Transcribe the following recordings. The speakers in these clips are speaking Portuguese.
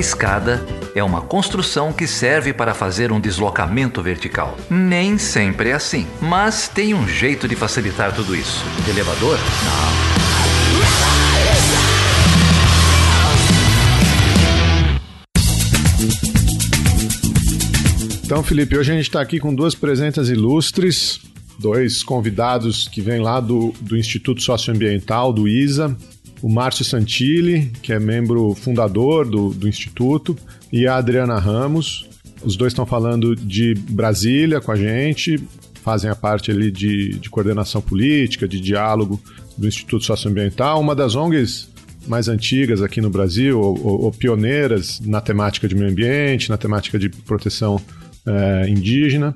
Escada é uma construção que serve para fazer um deslocamento vertical. Nem sempre é assim, mas tem um jeito de facilitar tudo isso. Elevador? Não. Então, Felipe, hoje a gente está aqui com duas presenças ilustres, dois convidados que vêm lá do, do Instituto Socioambiental, do ISA, o Márcio Santilli, que é membro fundador do, do Instituto, e a Adriana Ramos. Os dois estão falando de Brasília com a gente, fazem a parte ali de, de coordenação política, de diálogo do Instituto Socioambiental, uma das ONGs mais antigas aqui no Brasil, ou, ou, ou pioneiras na temática de meio ambiente, na temática de proteção é, indígena.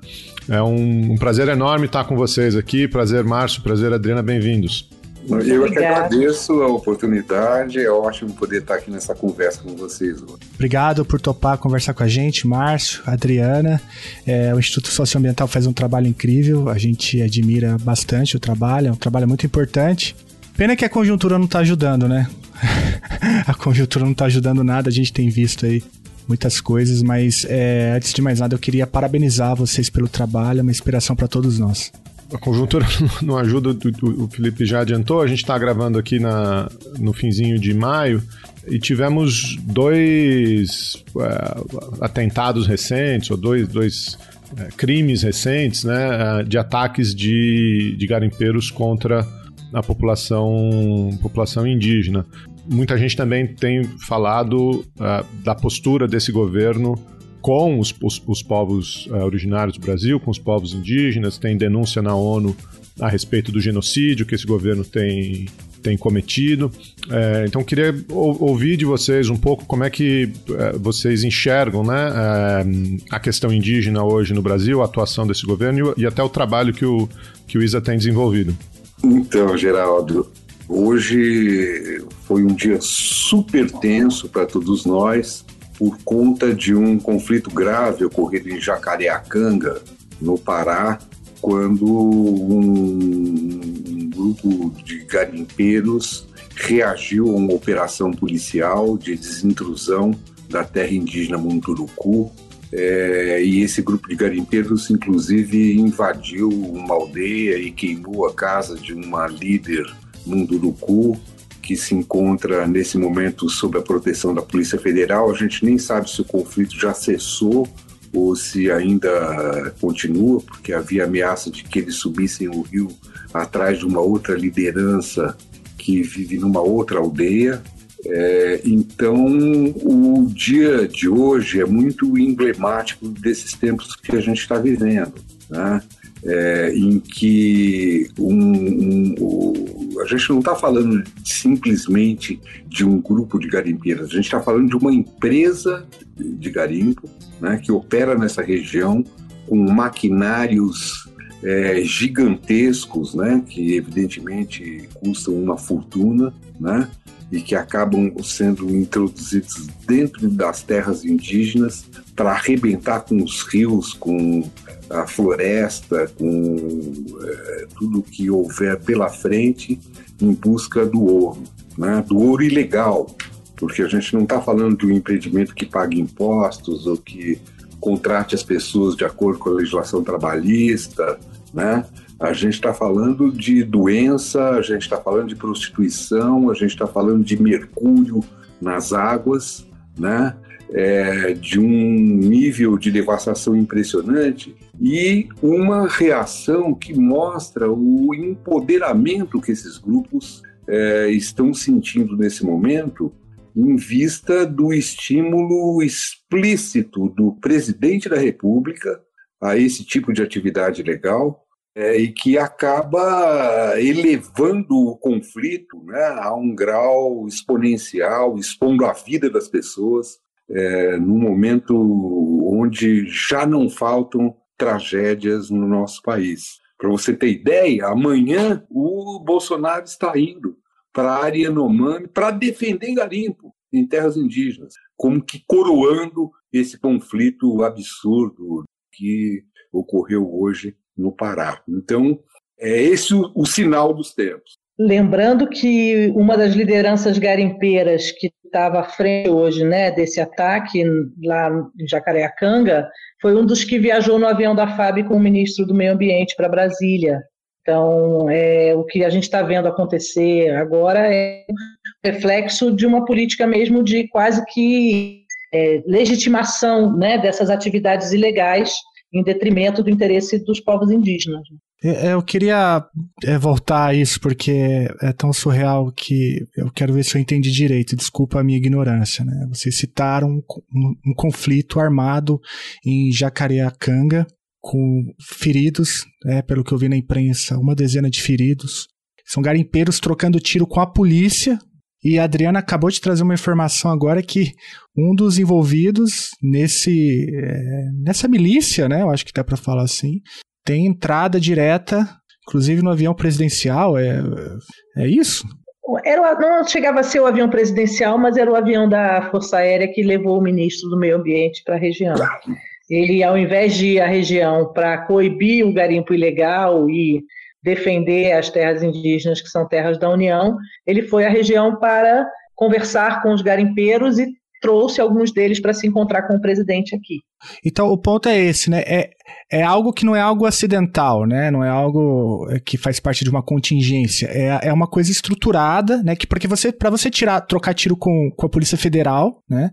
É um, um, prazer enorme estar com vocês aqui. Prazer, Márcio. Prazer, Adriana. Bem-vindos. Eu que agradeço a oportunidade. É ótimo poder estar aqui nessa conversa com vocês. Obrigado por topar conversar com a gente, Márcio, Adriana. É, o Instituto Socioambiental faz um trabalho incrível. A gente admira bastante o trabalho. É um trabalho muito importante. Pena que a conjuntura não está ajudando, né? a conjuntura não está ajudando nada. A gente tem visto aí muitas coisas, mas é, antes de mais nada eu queria parabenizar vocês pelo trabalho, é uma inspiração para todos nós. A conjuntura não ajuda, o Felipe já adiantou, a gente está gravando aqui na, no finzinho de maio e tivemos dois é, atentados recentes, ou dois, dois é, crimes recentes, né, de ataques de, de garimpeiros contra a população, população indígena. Muita gente também tem falado da postura desse governo com os, os, os povos uh, originários do Brasil, com os povos indígenas, tem denúncia na ONU a respeito do genocídio que esse governo tem, tem cometido. É, então, queria ouvir de vocês um pouco como é que é, vocês enxergam né, a questão indígena hoje no Brasil, a atuação desse governo e, e até o trabalho que o, que o ISA tem desenvolvido. Então, Geraldo, Hoje foi um dia super tenso para todos nós por conta de um conflito grave ocorrido em Jacareacanga, no Pará, quando um grupo de garimpeiros reagiu a uma operação policial de desintrusão da terra indígena Munduruku. É, e esse grupo de garimpeiros, inclusive, invadiu uma aldeia e queimou a casa de uma líder Munduruku, que se encontra nesse momento sob a proteção da Polícia Federal. A gente nem sabe se o conflito já cessou ou se ainda continua, porque havia ameaça de que eles subissem o rio atrás de uma outra liderança que vive numa outra aldeia. É, então, o dia de hoje é muito emblemático desses tempos que a gente está vivendo. Né? é, em que um, um, a gente não está falando simplesmente de um grupo de garimpeiros, a gente está falando de uma empresa de garimpo né, que opera nessa região com maquinários é, gigantescos, né, que evidentemente custam uma fortuna, né, e que acabam sendo introduzidos dentro das terras indígenas para arrebentar com os rios, com a floresta, com é, tudo que houver pela frente em busca do ouro, né? do ouro ilegal, porque a gente não está falando de um empreendimento que pague impostos ou que contrate as pessoas de acordo com a legislação trabalhista, né? A gente está falando de doença, a gente está falando de prostituição, a gente está falando de mercúrio nas águas, né? é, de um nível de devastação impressionante e uma reação que mostra o empoderamento que esses grupos é, estão sentindo nesse momento em vista do estímulo explícito do presidente da República a esse tipo de atividade legal é, e que acaba elevando o conflito né, a um grau exponencial, expondo a vida das pessoas é, num momento onde já não faltam tragédias no nosso país. Para você ter ideia, amanhã o Bolsonaro está indo para a área Yanomami para defender garimpo em terras indígenas, como que coroando esse conflito absurdo que ocorreu hoje no Pará. Então, é esse o, o sinal dos tempos. Lembrando que uma das lideranças garimpeiras que estava à frente hoje né, desse ataque lá em Jacareacanga foi um dos que viajou no avião da FAB com o ministro do Meio Ambiente para Brasília. Então, é, o que a gente está vendo acontecer agora é reflexo de uma política mesmo de quase que é, legitimação né, dessas atividades ilegais em detrimento do interesse dos povos indígenas. É, é, eu queria é, voltar a isso porque é tão surreal que eu quero ver se eu entendi direito. Desculpa a minha ignorância. Né? Vocês citaram um, um, um conflito armado em Jacareacanga com feridos, né, pelo que eu vi na imprensa, uma dezena de feridos. São garimpeiros trocando tiro com a polícia. E a Adriana acabou de trazer uma informação agora que um dos envolvidos nesse é, nessa milícia, né, eu acho que dá para falar assim, tem entrada direta, inclusive no avião presidencial. É, é isso? Era, não chegava a ser o avião presidencial, mas era o avião da Força Aérea que levou o ministro do Meio Ambiente para a região. Ele, ao invés de ir à região para coibir o garimpo ilegal e defender as terras indígenas, que são terras da União, ele foi à região para conversar com os garimpeiros e trouxe alguns deles para se encontrar com o presidente aqui. Então o ponto é esse, né? É, é algo que não é algo acidental, né? Não é algo que faz parte de uma contingência. É, é uma coisa estruturada, né? Que porque você para você tirar trocar tiro com, com a Polícia Federal, né?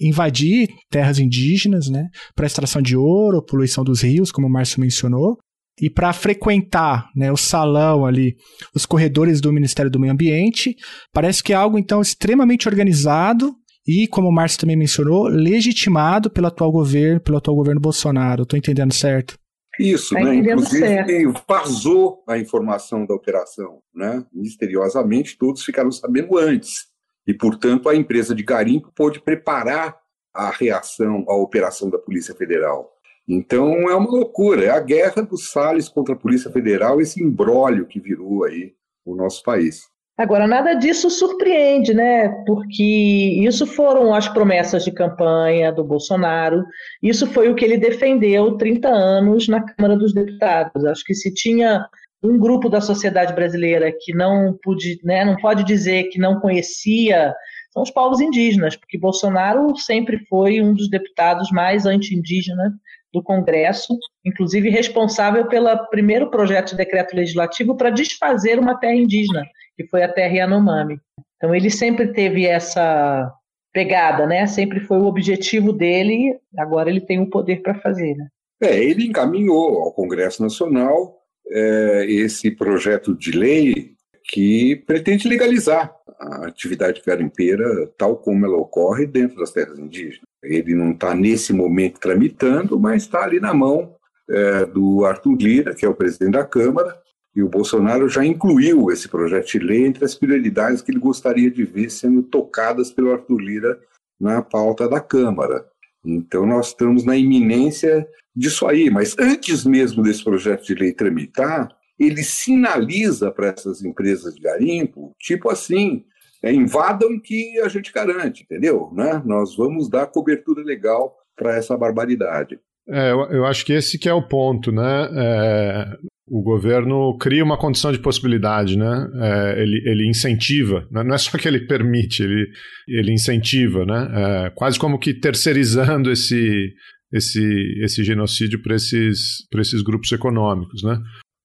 invadir terras indígenas, né, para extração de ouro, poluição dos rios, como o Márcio mencionou, e para frequentar né, o salão ali, os corredores do Ministério do Meio Ambiente. Parece que é algo, então, extremamente organizado e, como o Márcio também mencionou, legitimado pelo atual governo, pelo atual governo Bolsonaro. Estou entendendo certo? Isso, tá né? Inclusive certo. vazou a informação da operação, né? Misteriosamente, todos ficaram sabendo antes. E, portanto, a empresa de garimpo pôde preparar a reação à operação da Polícia Federal. Então é uma loucura, é a guerra dos Salles contra a Polícia Federal, esse imbróglio que virou aí o nosso país. Agora, nada disso surpreende, né? Porque isso foram as promessas de campanha do Bolsonaro, isso foi o que ele defendeu 30 anos na Câmara dos Deputados. Acho que se tinha um grupo da sociedade brasileira que não pude, né, não pode dizer que não conhecia são os povos indígenas, porque Bolsonaro sempre foi um dos deputados mais anti-indígenas do Congresso, inclusive responsável pelo primeiro projeto de decreto legislativo para desfazer uma terra indígena, que foi a terra Yanomami. Então ele sempre teve essa pegada, né? Sempre foi o objetivo dele, agora ele tem o poder para fazer, né? É, ele encaminhou ao Congresso Nacional é, esse projeto de lei que pretende legalizar a atividade garimpeira tal como ela ocorre dentro das terras indígenas. Ele não está nesse momento tramitando, mas está ali na mão é, do Arthur Lira, que é o presidente da Câmara, e o Bolsonaro já incluiu esse projeto de lei entre as prioridades que ele gostaria de ver sendo tocadas pelo Arthur Lira na pauta da Câmara. Então, nós estamos na iminência disso aí. Mas antes mesmo desse projeto de lei tramitar, ele sinaliza para essas empresas de garimpo, tipo assim, é, invadam que a gente garante, entendeu? Né? Nós vamos dar cobertura legal para essa barbaridade. É, eu, eu, acho que esse que é o ponto, né? É, o governo cria uma condição de possibilidade, né? É, ele, ele incentiva, né? não é só que ele permite, ele, ele incentiva, né? É, quase como que terceirizando esse, esse, esse genocídio para esses, esses grupos econômicos, né?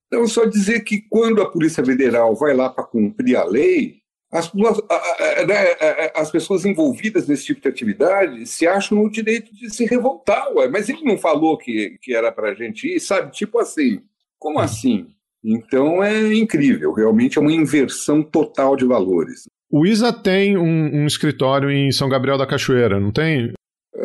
Então, só dizer que quando a Polícia Federal vai lá para cumprir a lei, as, né, as, pessoas envolvidas nesse tipo de atividade se acham no direito de se revoltar, ué. mas ele não falou que, que era para a gente ir, sabe? Tipo assim, como assim? Então é incrível, realmente é uma inversão total de valores. O ISA tem um, um escritório em São Gabriel da Cachoeira, não tem?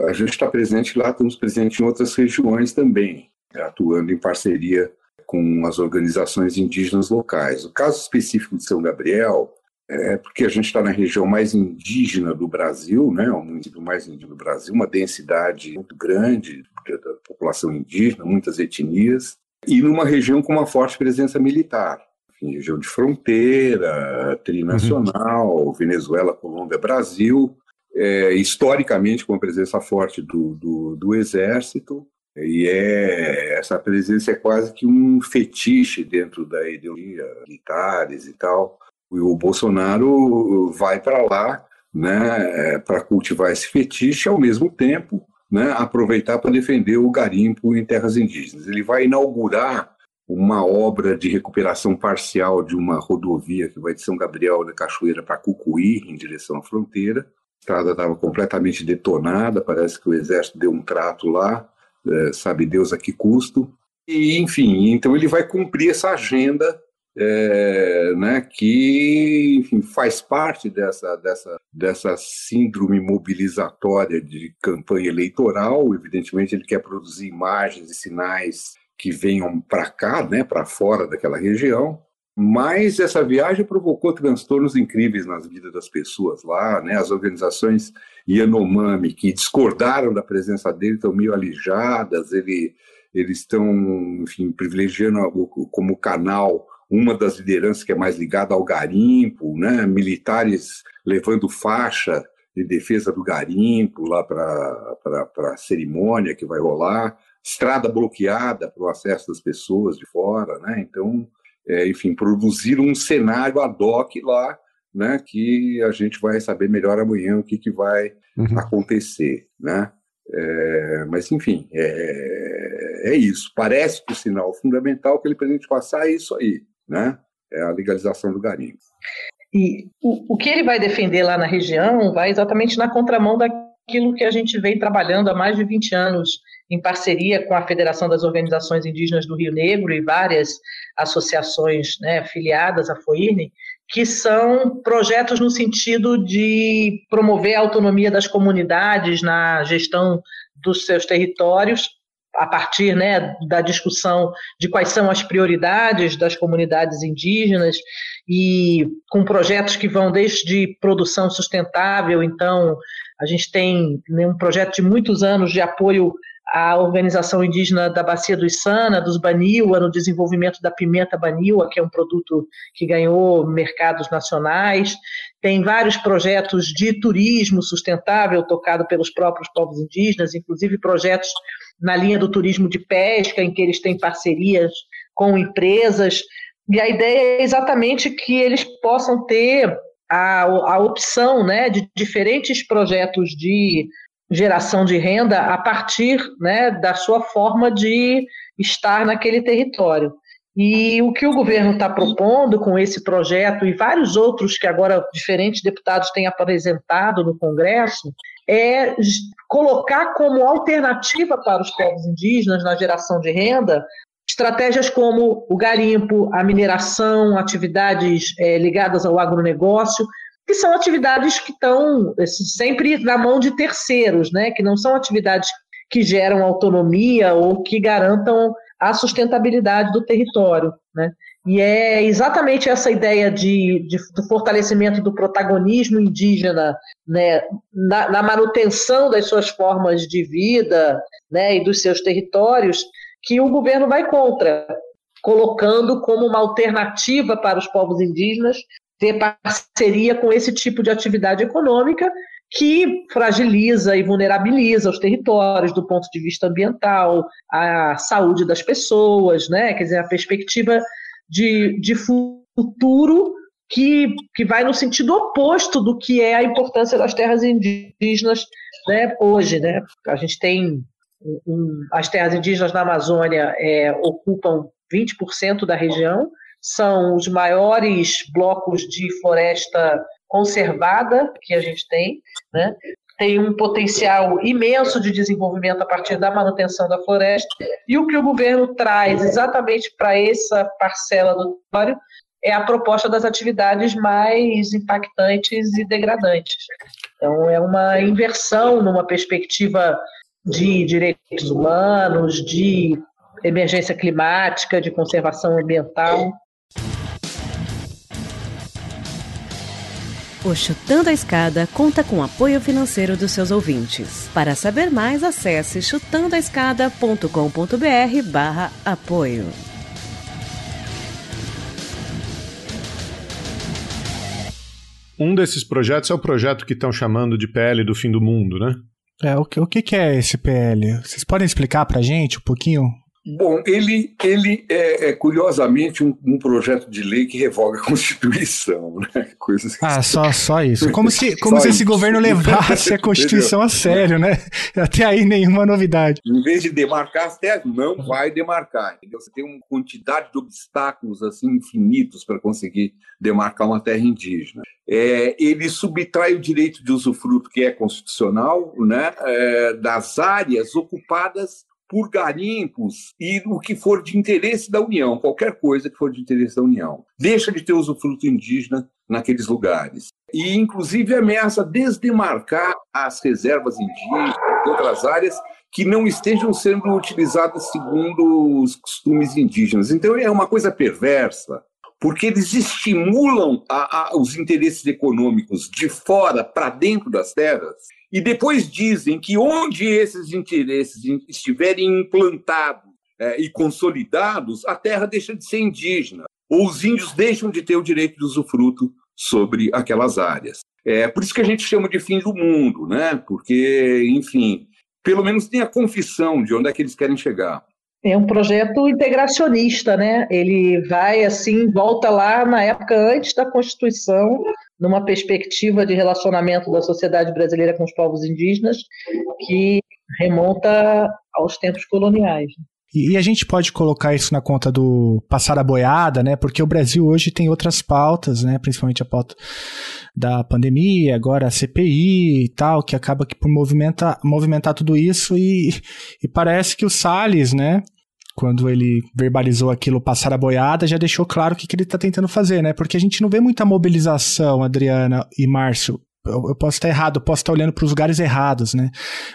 A gente está presente lá, estamos presentes em outras regiões também, atuando em parceria com as organizações indígenas locais. O caso específico de São Gabriel é porque a gente está na região mais indígena do Brasil, né, o município mais indígena do Brasil, uma densidade muito grande da população indígena, muitas etnias, e numa região com uma forte presença militar. Enfim, região de fronteira, trinacional, uhum. Venezuela, Colômbia, Brasil, é, historicamente com uma presença forte do, do, do exército, E é, essa presença é quase que um fetiche dentro da ideologia, militares e tal. E o Bolsonaro vai para lá né, para cultivar esse fetiche, ao mesmo tempo né, aproveitar para defender o garimpo em terras indígenas. Ele vai inaugurar uma obra de recuperação parcial de uma rodovia que vai de São Gabriel da Cachoeira para Cucuí, em direção à fronteira. A estrada estava completamente detonada, parece que o exército deu um trato lá, é, sabe Deus a que custo. E, enfim, então ele vai cumprir essa agenda é, né, que enfim, faz parte dessa, dessa, dessa síndrome mobilizatória de campanha eleitoral. Evidentemente, ele quer produzir imagens e sinais que venham para cá, né, para fora daquela região. Mas essa viagem provocou transtornos incríveis nas vidas das pessoas lá, né? As organizações Yanomami que discordaram da presença dele estão meio alijadas. Ele, eles estão, enfim, privilegiando como canal uma das lideranças que é mais ligada ao garimpo, né? Militares levando faixa de defesa do garimpo lá para a cerimônia que vai rolar estrada bloqueada para o acesso das pessoas de fora, né? Então, é, enfim, produzir um cenário ad hoc lá, né? Que a gente vai saber melhor amanhã o que, que vai uhum. acontecer, né? É, mas, enfim, é, é isso. Parece que o sinal fundamental que ele pretende passar é isso aí, né? É a legalização do garimpo. E o, o que ele vai defender lá na região vai exatamente na contramão daquilo que a gente vem trabalhando há mais de 20 anos em parceria com a Federação das Organizações Indígenas do Rio Negro e várias associações né, filiadas à FOIRNE, que são projetos no sentido de promover a autonomia das comunidades na gestão dos seus territórios, a partir né, da discussão de quais são as prioridades das comunidades indígenas e com projetos que vão desde produção sustentável, então a gente tem né, um projeto de muitos anos de apoio a organização indígena da Bacia do Içana, dos Baniwa, no desenvolvimento da pimenta Baniwa, que é um produto que ganhou mercados nacionais. Tem vários projetos de turismo sustentável tocado pelos próprios povos indígenas, inclusive projetos na linha do turismo de pesca, em que eles têm parcerias com empresas. E a ideia é exatamente que eles possam ter a, a opção né, de diferentes projetos de geração de renda a partir né, da sua forma de estar naquele território. E o que o governo está propondo com esse projeto e vários outros que agora diferentes deputados têm apresentado no Congresso é colocar como alternativa para os povos indígenas na geração de renda estratégias como o garimpo, a mineração, atividades é, ligadas ao agronegócio, que são atividades que estão sempre na mão de terceiros, né? que não são atividades que geram autonomia ou que garantam a sustentabilidade do território. Né? E é exatamente essa ideia de, de do fortalecimento do protagonismo indígena né, na, na, manutenção das suas formas de vida né, e dos seus territórios que o governo vai contra, colocando como uma alternativa para os povos indígenas ter parceria com esse tipo de atividade econômica que fragiliza e vulnerabiliza os territórios do ponto de vista ambiental, a saúde das pessoas, né? quer dizer, a perspectiva de, de futuro que, que vai no sentido oposto do que é a importância das terras indígenas né, hoje. Né? A gente tem um, as terras indígenas na Amazônia é, ocupam 20% da região, são os maiores blocos de floresta conservada que a gente tem, né? tem um potencial imenso de desenvolvimento a partir da manutenção da floresta, e o que o governo traz exatamente para essa parcela do território é a proposta das atividades mais impactantes e degradantes. Então, é uma inversão numa perspectiva de direitos humanos, de emergência climática, de conservação ambiental. O Chutando a Escada conta com apoio financeiro dos seus ouvintes. Para saber mais, acesse chutandoaescada.com.br barra apoio. Um desses projetos é o projeto que estão chamando de PL do fim do mundo, né? É, o, que, o que é esse PL? Vocês podem explicar para gente um pouquinho Bom, ele, ele é, é curiosamente um, um, projeto de lei que revoga a Constituição, né? Coisas ah, só, só isso. Como se, como se esse governo levasse a Constituição a sério, né? Até aí nenhuma novidade. Em vez de demarcar as terras, não vai demarcar. Entendeu? Você tem uma quantidade de obstáculos assim infinitos para conseguir demarcar uma terra indígena. É, ele subtrai o direito de usufruto que é constitucional, né, é, das áreas ocupadas por garimpos e o que for de interesse da União, qualquer coisa que for de interesse da União. Deixa de ter usufruto indígena naqueles lugares. E, inclusive, ameaça desdemarcar as reservas indígenas e outras áreas que não estejam sendo utilizadas segundo os costumes indígenas. Então, é uma coisa perversa, porque eles estimulam a, a, os interesses econômicos de fora para dentro das terras e depois dizem que onde esses interesses estiverem implantados é, e consolidados, a terra deixa de ser indígena, ou os índios deixam de ter o direito de usufruto sobre aquelas áreas. É por isso que a gente chama de fim do mundo, né? Porque, enfim, pelo menos tem a confissão de onde é que eles querem chegar. É um projeto integracionista, né? Ele vai assim, volta lá na época antes da Constituição, numa perspectiva de relacionamento da sociedade brasileira com os povos indígenas, que remonta aos tempos coloniais. E, a gente pode colocar isso na conta do passar a boiada, né? Porque o Brasil hoje tem outras pautas, né? Principalmente a pauta da pandemia, agora a CPI e tal, que acaba que por movimentar, movimentar tudo isso e, e parece que o Salles, né? Quando ele verbalizou aquilo passar a boiada, já deixou claro o que, que ele está tentando fazer, né? Porque a gente não vê muita mobilização, Adriana e Márcio. Eu, eu posso estar errado, eu posso estar olhando para os lugares errados, né?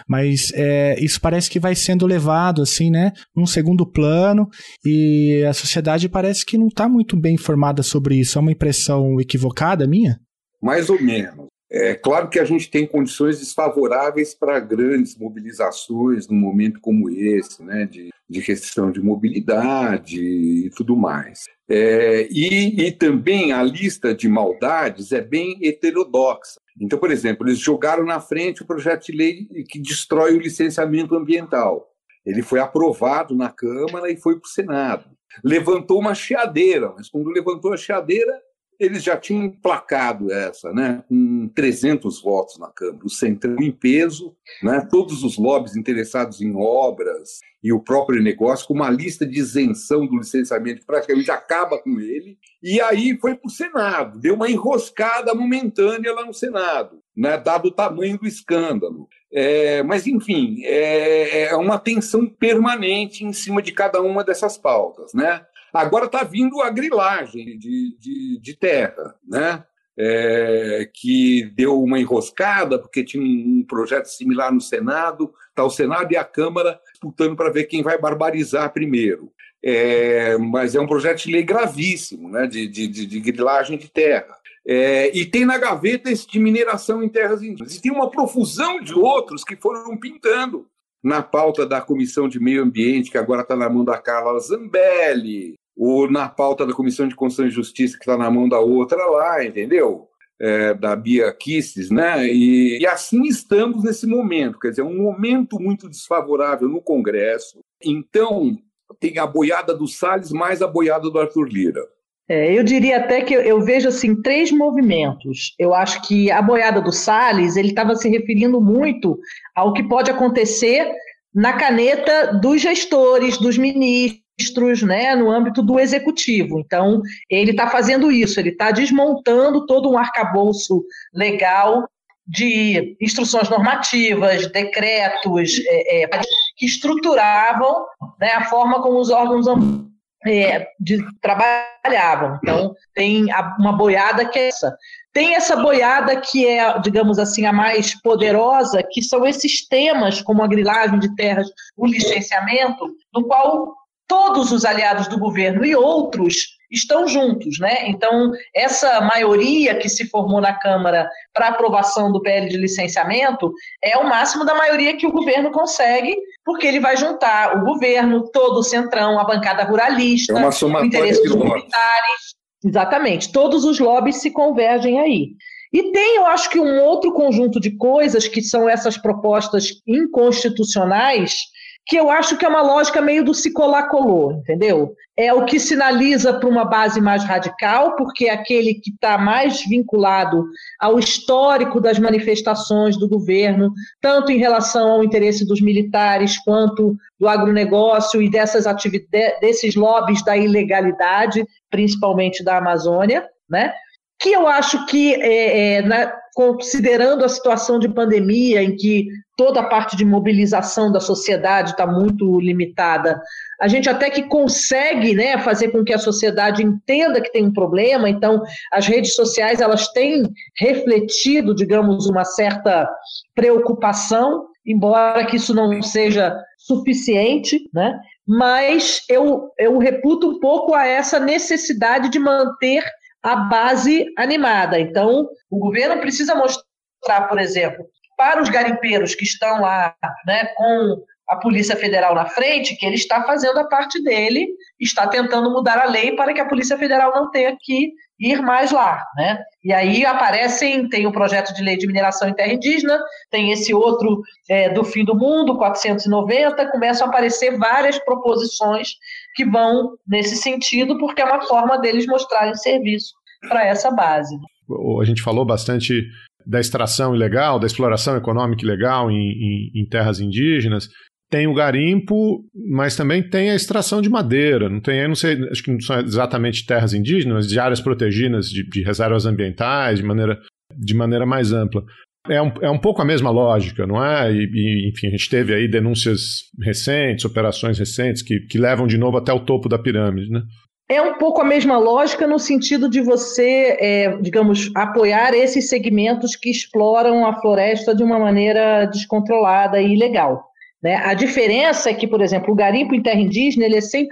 Mas é, isso parece que vai sendo levado, assim, né? Num segundo plano e a sociedade parece que não está muito bem informada sobre isso. É uma impressão equivocada minha? Mais ou menos. É claro que a gente tem condições desfavoráveis para grandes mobilizações num momento como esse, né, de, de restrição de mobilidade e tudo mais. É, e, e também a lista de maldades é bem heterodoxa. Então, por exemplo, eles jogaram na frente o projeto de lei que destrói o licenciamento ambiental. Ele foi aprovado na Câmara e foi para o Senado. Levantou uma chiadeira, mas quando levantou a chiadeira, eles já tinham emplacado essa, né, com 300 votos na Câmara, o Centrão em peso, né, todos os lobbies interessados em obras e o próprio negócio, com uma lista de isenção do licenciamento que praticamente acaba com ele, e aí foi para o Senado, deu uma enroscada momentânea lá no Senado, né, dado o tamanho do escândalo. É, mas, enfim, é, é uma tensão permanente em cima de cada uma dessas pautas, né? Agora está vindo a grilagem de, de, de terra, né? É, que deu uma enroscada, porque tinha um projeto similar no Senado, está o Senado e a Câmara disputando para ver quem vai barbarizar primeiro. É, mas é um projeto de lei gravíssimo, né, de, de, de grilagem de terra. É, e tem na gaveta esse de mineração em terras indígenas. E tem uma profusão de outros que foram pintando na pauta da Comissão de Meio Ambiente, que agora está na mão da Carla Zambelli, ou na pauta da Comissão de Constituição e Justiça, que está na mão da outra lá, entendeu? É, da Bia Kisses, né? E, e, assim estamos nesse momento, quer dizer, um momento muito desfavorável no Congresso. Então, tem a boiada do Salles mais a boiada do Arthur Lira. É, eu diria até que eu, eu, vejo assim três movimentos. Eu acho que a boiada do Salles ele estava se referindo muito ao que pode acontecer na caneta dos gestores, dos ministros ministros né, no âmbito do executivo. Então, ele está fazendo isso, ele está desmontando todo um arcabouço legal de instruções normativas, decretos é, é, que estruturavam né, a forma como os órgãos é, de, trabalhavam. Então, tem a, uma boiada que é essa. Tem essa boiada que é, digamos assim, a mais poderosa, que são esses temas, como a grilagem de terras, o licenciamento, no qual todos os aliados do governo e outros estão juntos, né? Então, essa maioria que se formou na Câmara para aprovação do PL de licenciamento é o máximo da maioria que o governo consegue, porque ele vai juntar o governo, todo o centrão, a bancada ruralista, é militares. Exatamente, todos os lobbies se convergem aí. E tem, eu acho que um outro conjunto de coisas que são essas propostas inconstitucionais que eu acho que é uma lógica meio do se colar colou, entendeu? É o que sinaliza para uma base mais radical, porque é aquele que está mais vinculado ao histórico das manifestações do governo, tanto em relação ao interesse dos militares quanto do agronegócio e dessas desses lobbies da ilegalidade, principalmente da Amazônia, né? Que eu acho que, é, é, na, considerando a situação de pandemia, em que toda a parte de mobilização da sociedade está muito limitada, a gente até que consegue né, fazer com que a sociedade entenda que tem um problema, então as redes sociais elas têm refletido, digamos, uma certa preocupação, embora que isso não seja suficiente, né? mas eu, eu reputo um pouco a essa necessidade de manter a base animada. Então, o governo precisa mostrar, por exemplo, para os garimpeiros que estão lá né, com a Polícia Federal na frente, que ele está fazendo a parte dele, está tentando mudar a lei para que a Polícia Federal não tenha que ir mais lá, né? E aí aparecem, tem o projeto de lei de mineração em terra indígena, tem esse outro é, do fim do mundo, 490, começam a aparecer várias proposições que vão nesse sentido, porque é uma forma deles mostrarem serviço para essa base. A gente falou bastante da extração ilegal, da exploração econômica ilegal em, em, em terras indígenas tem o garimpo, mas também tem a extração de madeira. Não tem, não sei, acho que não são exatamente terras indígenas, mas de áreas protegidas, de, de reservas ambientais, de maneira, de maneira mais ampla. É um, é um pouco a mesma lógica, não é? E, e, enfim, a gente teve aí denúncias recentes, operações recentes, que, que levam de novo até o topo da pirâmide, né? É um pouco a mesma lógica no sentido de você, é, digamos, apoiar esses segmentos que exploram a floresta de uma maneira descontrolada e ilegal. Né? A diferença é que, por exemplo, o garimpo em terra indígena ele é 100%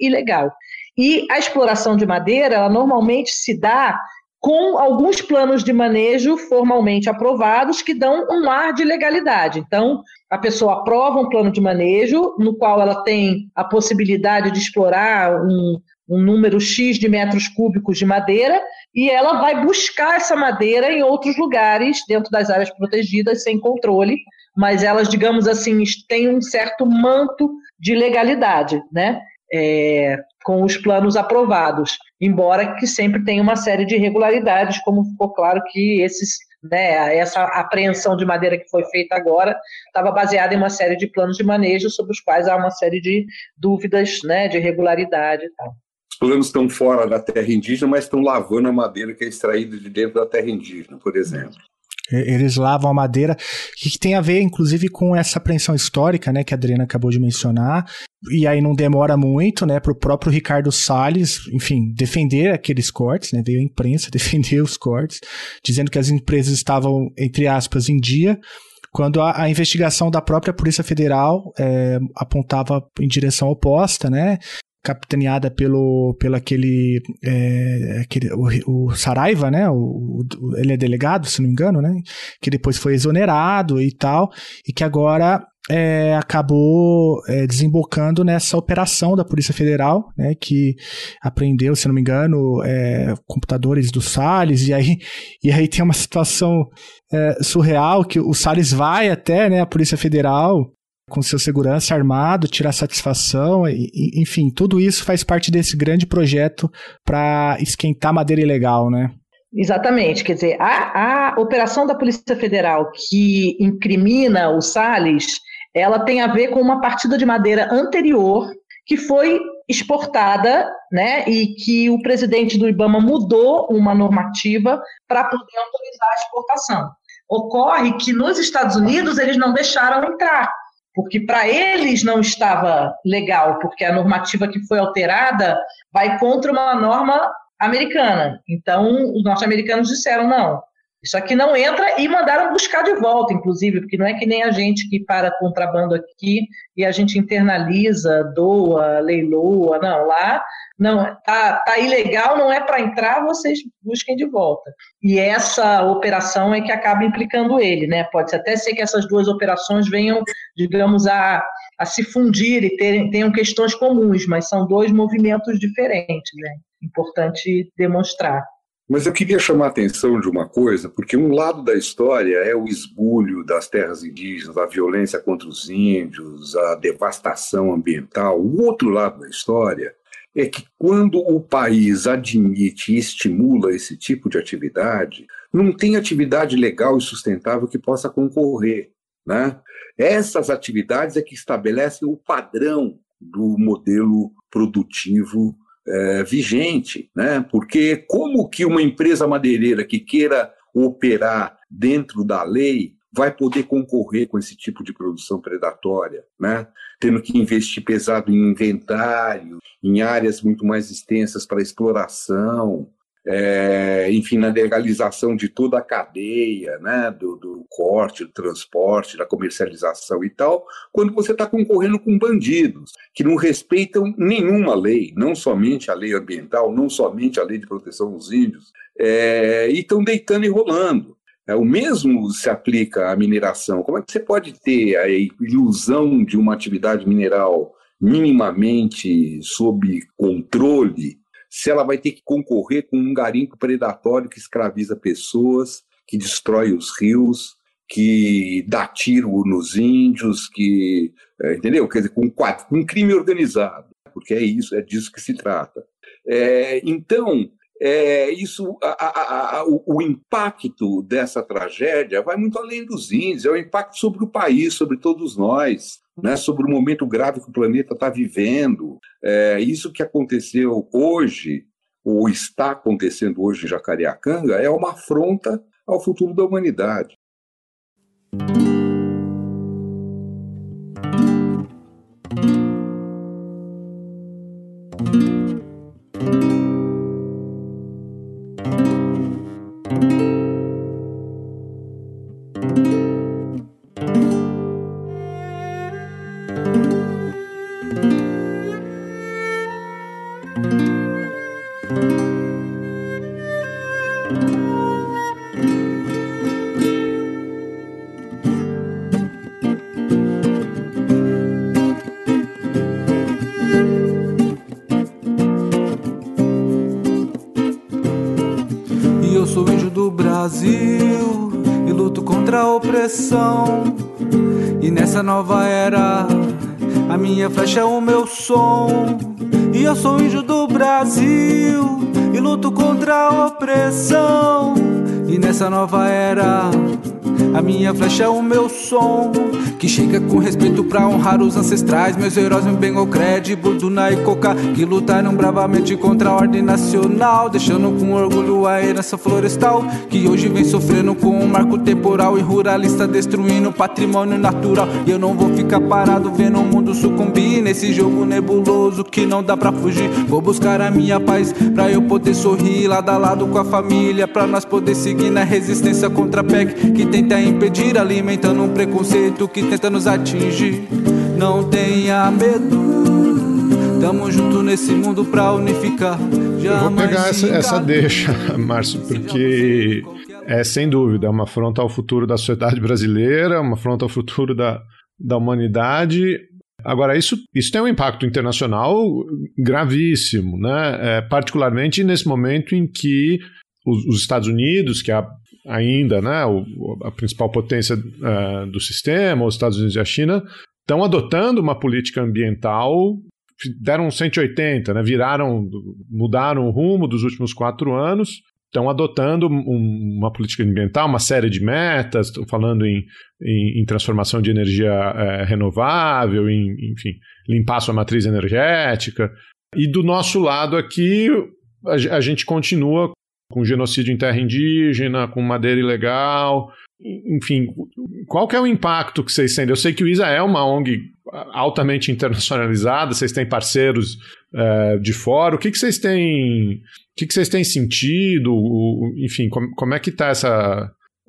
ilegal. E a exploração de madeira, ela normalmente se dá com alguns planos de manejo formalmente aprovados que dão um ar de legalidade. Então, a pessoa aprova um plano de manejo, no qual ela tem a possibilidade de explorar um, um número X de metros cúbicos de madeira, e ela vai buscar essa madeira em outros lugares, dentro das áreas protegidas, sem controle, mas elas, digamos assim, têm um certo manto de legalidade, né? É, com os planos aprovados, embora que sempre tenha uma série de irregularidades, como ficou claro que esses, né, essa apreensão de madeira que foi feita agora estava baseada em uma série de planos de manejo sobre os quais há uma série de dúvidas né, de irregularidade. Os planos estão fora da terra indígena, mas estão lavando a madeira que é extraída de dentro da terra indígena, por exemplo. Eles lavam a madeira, que tem a ver, inclusive, com essa apreensão histórica, né, que a Adriana acabou de mencionar. E aí não demora muito, né, para o próprio Ricardo Salles, enfim, defender aqueles cortes, né, veio a imprensa defender os cortes, dizendo que as empresas estavam, entre aspas, em dia, quando a, a investigação da própria Polícia Federal é, apontava em direção oposta, né, capitaneada pelo, pelo aquele, é, aquele o, o, Saraiva, né? O, o, ele é delegado, se não me engano, né? Que depois foi exonerado e tal, e que agora é, acabou é, desembocando nessa operação da Polícia Federal, né? Que apreendeu, se não me engano, é, computadores do Salles, e aí, e aí tem uma situação é, surreal que o Salles vai até né, a Polícia Federal com seu segurança armado, tirar satisfação, e, enfim, tudo isso faz parte desse grande projeto para esquentar madeira ilegal, né? Exatamente, quer dizer, a, a operação da Polícia Federal que incrimina o Salles, ela tem a ver com uma partida de madeira anterior que foi exportada, né, e que o presidente do IBAMA mudou uma normativa para poder autorizar a exportação. Ocorre que nos Estados Unidos eles não deixaram entrar, porque para eles não estava legal, porque a normativa que foi alterada vai contra uma norma americana. Então, os norte-americanos disseram não. Isso aqui não entra e mandaram buscar de volta, inclusive, porque não é que nem a gente que para contrabando aqui e a gente internaliza, doa, leiloa, não. Lá não, tá, tá ilegal, não é para entrar, vocês busquem de volta. E essa operação é que acaba implicando ele, né? Pode até ser que essas duas operações venham, digamos, a, a se fundir e tenham questões comuns, mas são dois movimentos diferentes, né? Importante demonstrar. Mas eu queria chamar a atenção de uma coisa, porque um lado da história é o esbulho das terras indígenas, a violência contra os índios, a devastação ambiental. O outro lado da história é que quando o país admite e estimula esse tipo de atividade, não tem atividade legal e sustentável que possa concorrer. Né? Essas atividades é que estabelecem o padrão do modelo produtivo é, vigente, né? Porque como que uma empresa madeireira que queira operar dentro da lei vai poder concorrer com esse tipo de produção predatória, né? Tendo que investir pesado em inventário, em áreas muito mais extensas para exploração, é, enfim, na legalização de toda a cadeia, né, do, do, corte, do transporte, da comercialização e tal, quando você está concorrendo com bandidos que não respeitam nenhuma lei, não somente a lei ambiental, não somente a lei de proteção dos índios, é, e estão deitando e rolando. É, o mesmo se aplica à mineração. Como é que você pode ter a ilusão de uma atividade mineral minimamente sob controle se ela vai ter que concorrer com um garimpo predatório que escraviza pessoas, que destrói os rios, que dá tiro nos índios, que é, entendeu? Quer dizer, com, um crime organizado, porque é isso, é disso que se trata. É, então, é, isso, a, a, a, o, o, impacto dessa tragédia vai muito além dos índios, é o impacto sobre o país, sobre todos nós né, sobre o momento grave que o planeta está vivendo. É, isso que aconteceu hoje, ou está acontecendo hoje em Jacareacanga, é uma afronta ao futuro da humanidade. Nova era, a minha flecha é o meu som. E eu sou índio do Brasil e luto contra a opressão. E nessa nova era, a minha flecha é o meu som que chega com respeito pra honrar os ancestrais. Meus heróis me bem o crédito, Duna e Coca, que lutaram bravamente contra a ordem nacional, deixando com orgulho a herança florestal, que hoje vem sofrendo com um marco temporal e ruralista destruindo patrimônio natural. E eu não vou ficar parado vendo o mundo sucumbir nesse jogo nebuloso que não dá pra fugir. Vou buscar a minha paz pra eu poder sorrir lado a lado com a família, pra nós poder seguir na resistência contra a PEC que tenta impedir, alimentando um preconceito que tenta nos atingir. Não tenha medo. Tamo junto nesse mundo pra unificar. Eu vou pegar essa, essa deixa, Márcio, porque é sem dúvida é uma afronta ao futuro da sociedade brasileira, uma afronta ao futuro da, da humanidade. Agora, isso, isso tem um impacto internacional gravíssimo, né? É, particularmente nesse momento em que os, os Estados Unidos, que é a ainda né, o, a principal potência uh, do sistema, os Estados Unidos e a China, estão adotando uma política ambiental, deram 180, né, viraram, mudaram o rumo dos últimos quatro anos, estão adotando um, uma política ambiental, uma série de metas, estão falando em, em, em, transformação de energia é, renovável, em, enfim, limpar sua matriz energética. E do nosso lado aqui, a, a gente continua com genocídio em terra indígena, com madeira ilegal. Enfim, qual que é o impacto que vocês têm? Eu sei que o ISA é uma ONG altamente internacionalizada, vocês têm parceiros é, de fora. O que, que vocês têm? O que, que vocês têm sentido? O, enfim, como, como é que está essa,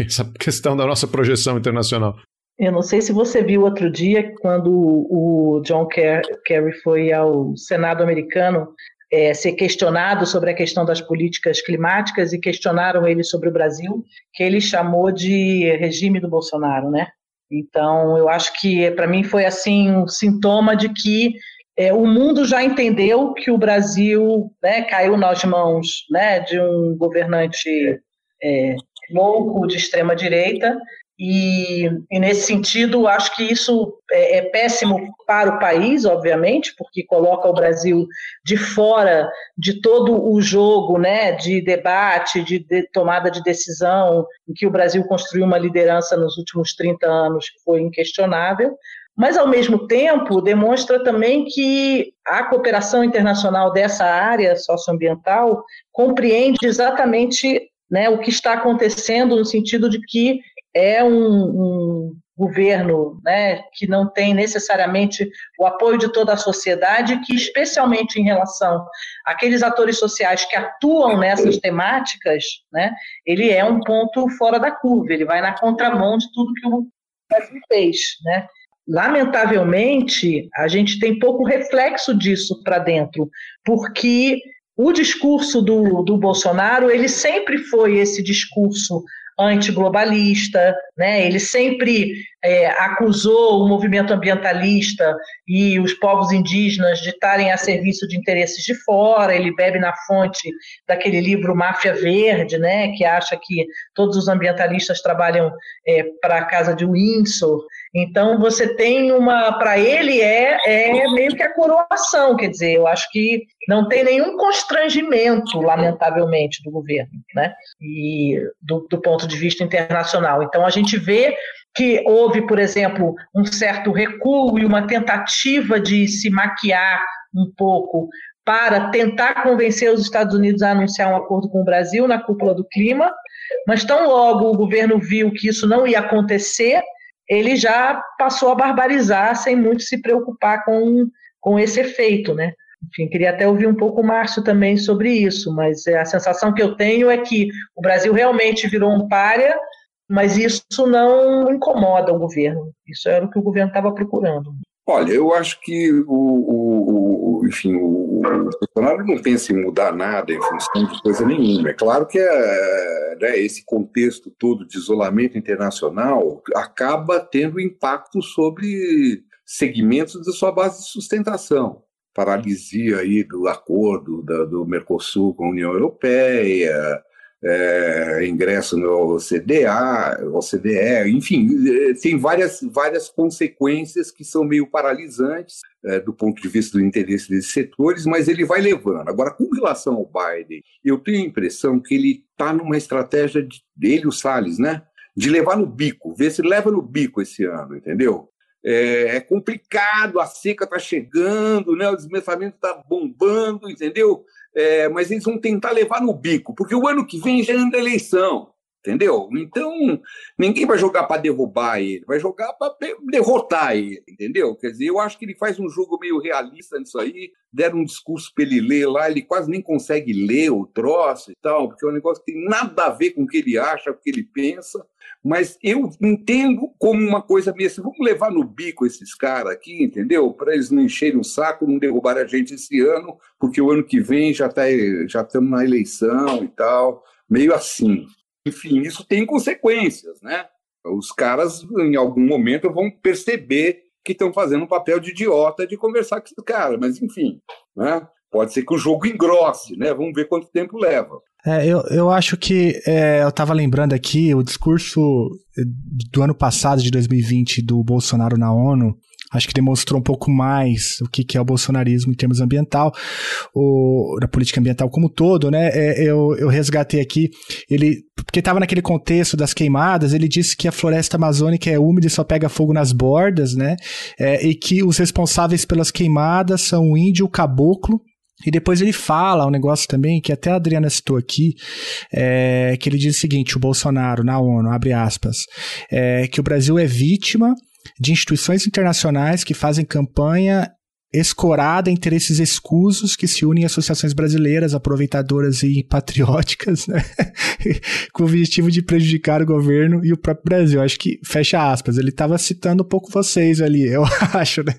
essa questão da nossa projeção internacional? Eu não sei se você viu outro dia, quando o John Kerry foi ao Senado americano é, ser questionado sobre a questão das políticas climáticas e questionaram ele sobre o Brasil, que ele chamou de regime do Bolsonaro, né? Então, eu acho que para mim foi assim um sintoma de que é, o mundo já entendeu que o Brasil né, caiu nas mãos né, de um governante é, louco de extrema direita e, e, nesse sentido, acho que isso é, é, péssimo para o país, obviamente, porque coloca o Brasil de fora de todo o jogo né, de debate, de, de, tomada de decisão, em que o Brasil construiu uma liderança nos últimos 30 anos que foi inquestionável. Mas, ao mesmo tempo, demonstra também que a cooperação internacional dessa área socioambiental compreende exatamente né, o que está acontecendo no sentido de que é um, um governo né, que não tem necessariamente o apoio de toda a sociedade, que, especialmente em relação àqueles atores sociais que atuam nessas temáticas, né, ele é um ponto fora da curva, ele vai na contramão de tudo que o Brasil fez. Né. Lamentavelmente, a gente tem pouco reflexo disso para dentro, porque o discurso do, do Bolsonaro ele sempre foi esse discurso antiglobalista, né? ele sempre é, acusou o movimento ambientalista e os povos indígenas de estarem a serviço de interesses de fora, ele bebe na fonte daquele livro Máfia Verde, né? que acha que todos os ambientalistas trabalham é, para a casa de Windsor, então você tem uma, para ele é, é meio que a coroação, quer dizer, eu acho que não tem nenhum constrangimento, lamentavelmente, do governo, né? E do, do ponto de vista internacional. Então a gente vê que houve, por exemplo, um certo recuo e uma tentativa de se maquiar um pouco para tentar convencer os Estados Unidos a anunciar um acordo com o Brasil na cúpula do clima, mas tão logo o governo viu que isso não ia acontecer, ele já passou a barbarizar sem muito se preocupar com, com esse efeito, né? Enfim, queria até ouvir um pouco o Márcio também sobre isso, mas é, a sensação que eu tenho é que o Brasil realmente virou um párea, mas isso não incomoda o governo. Isso era o que o governo estava procurando. Olha, eu acho que o, o, enfim, o, o Bolsonaro não pensa em mudar nada em função de coisa nenhuma. É claro que é, né, esse contexto todo de isolamento internacional acaba tendo impacto sobre segmentos da sua base de sustentação. Paralisia aí do acordo da, do Mercosul com a União Europeia, é, ingresso no CDA, OCDE, enfim, é, tem várias, várias consequências que são meio paralisantes é, do ponto de vista do interesse desses setores, mas ele vai levando. Agora, com relação ao Biden, eu tenho a impressão que ele está numa estratégia de, dele, o Salles, né? De levar no bico, ver se leva no bico esse ano, entendeu? É, é complicado, a seca está chegando, né? o desmatamento está bombando, entendeu? É, mas eles vão tentar levar no bico, porque o ano que vem já anda eleição, entendeu? Então, ninguém vai jogar para derrubar ele, vai jogar para derrotar ele, entendeu? Quer dizer, eu acho que ele faz um jogo meio realista nisso aí, deram um discurso para ele ler lá, ele quase nem consegue ler o troço e tal, porque é um negócio que tem nada a ver com o que ele acha, com o que ele pensa, mas eu entendo como uma coisa meio assim, vamos levar no bico esses caras aqui, entendeu? Para eles não encherem o saco, não derrubarem a gente esse ano, porque o ano que vem já tá, já estamos na eleição e tal, meio assim. Enfim, isso tem consequências, né? Os caras, em algum momento, vão perceber que estão fazendo um papel de idiota de conversar com esse cara, mas enfim, né? Pode ser que o jogo engrosse, né? Vamos ver quanto tempo leva. É, eu, eu acho que é, eu estava lembrando aqui o discurso do ano passado, de 2020, do Bolsonaro na ONU. Acho que demonstrou um pouco mais o que, que é o bolsonarismo em termos ambiental, o, da política ambiental como um todo, né? É, eu, eu resgatei aqui, ele, porque estava naquele contexto das queimadas, ele disse que a floresta amazônica é úmida e só pega fogo nas bordas, né? É, e que os responsáveis pelas queimadas são o índio o caboclo, e depois ele fala um negócio também que até a Adriana citou aqui, é, que ele diz o seguinte: o Bolsonaro na ONU, abre aspas, é, que o Brasil é vítima de instituições internacionais que fazem campanha escorada interesses escusos que se unem a associações brasileiras aproveitadoras e patrióticas, né? com o objetivo de prejudicar o governo e o próprio Brasil. Acho que, fecha aspas, ele estava citando um pouco vocês ali, eu acho, né?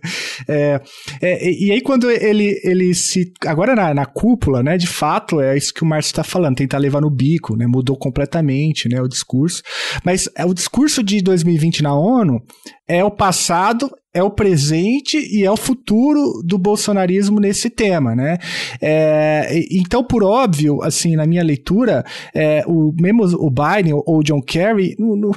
É, é, e aí quando ele, ele se... Agora na, na cúpula, né, de fato, é isso que o Márcio está falando, tentar levar no bico, né? Mudou completamente, né, o discurso. Mas é, o discurso de 2020 na ONU é o passado é o presente e é o futuro do bolsonarismo nesse tema, né? É, então, por óbvio, assim, na minha leitura, é, o mesmo o Biden ou o John Kerry não, não,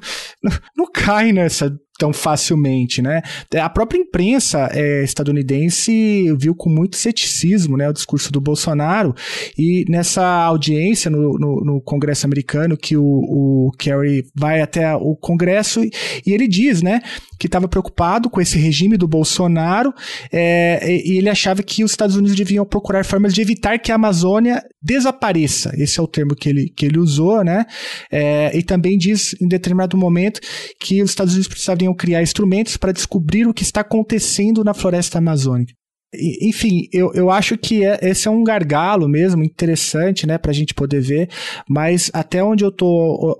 não cai nessa tão facilmente, né? A própria imprensa é, estadunidense viu com muito ceticismo né, o discurso do Bolsonaro e nessa audiência no, no, no Congresso americano que o, o Kerry vai até o Congresso e, e ele diz, né, que estava preocupado com esse regime do Bolsonaro é, e ele achava que os Estados Unidos deviam procurar formas de evitar que a Amazônia desapareça. Esse é o termo que ele, que ele usou, né? É, e também diz em determinado momento que os Estados Unidos precisariam criar instrumentos para descobrir o que está acontecendo na floresta amazônica. Enfim, eu, eu acho que é, esse é um gargalo mesmo, interessante, né, para a gente poder ver, mas até onde eu tô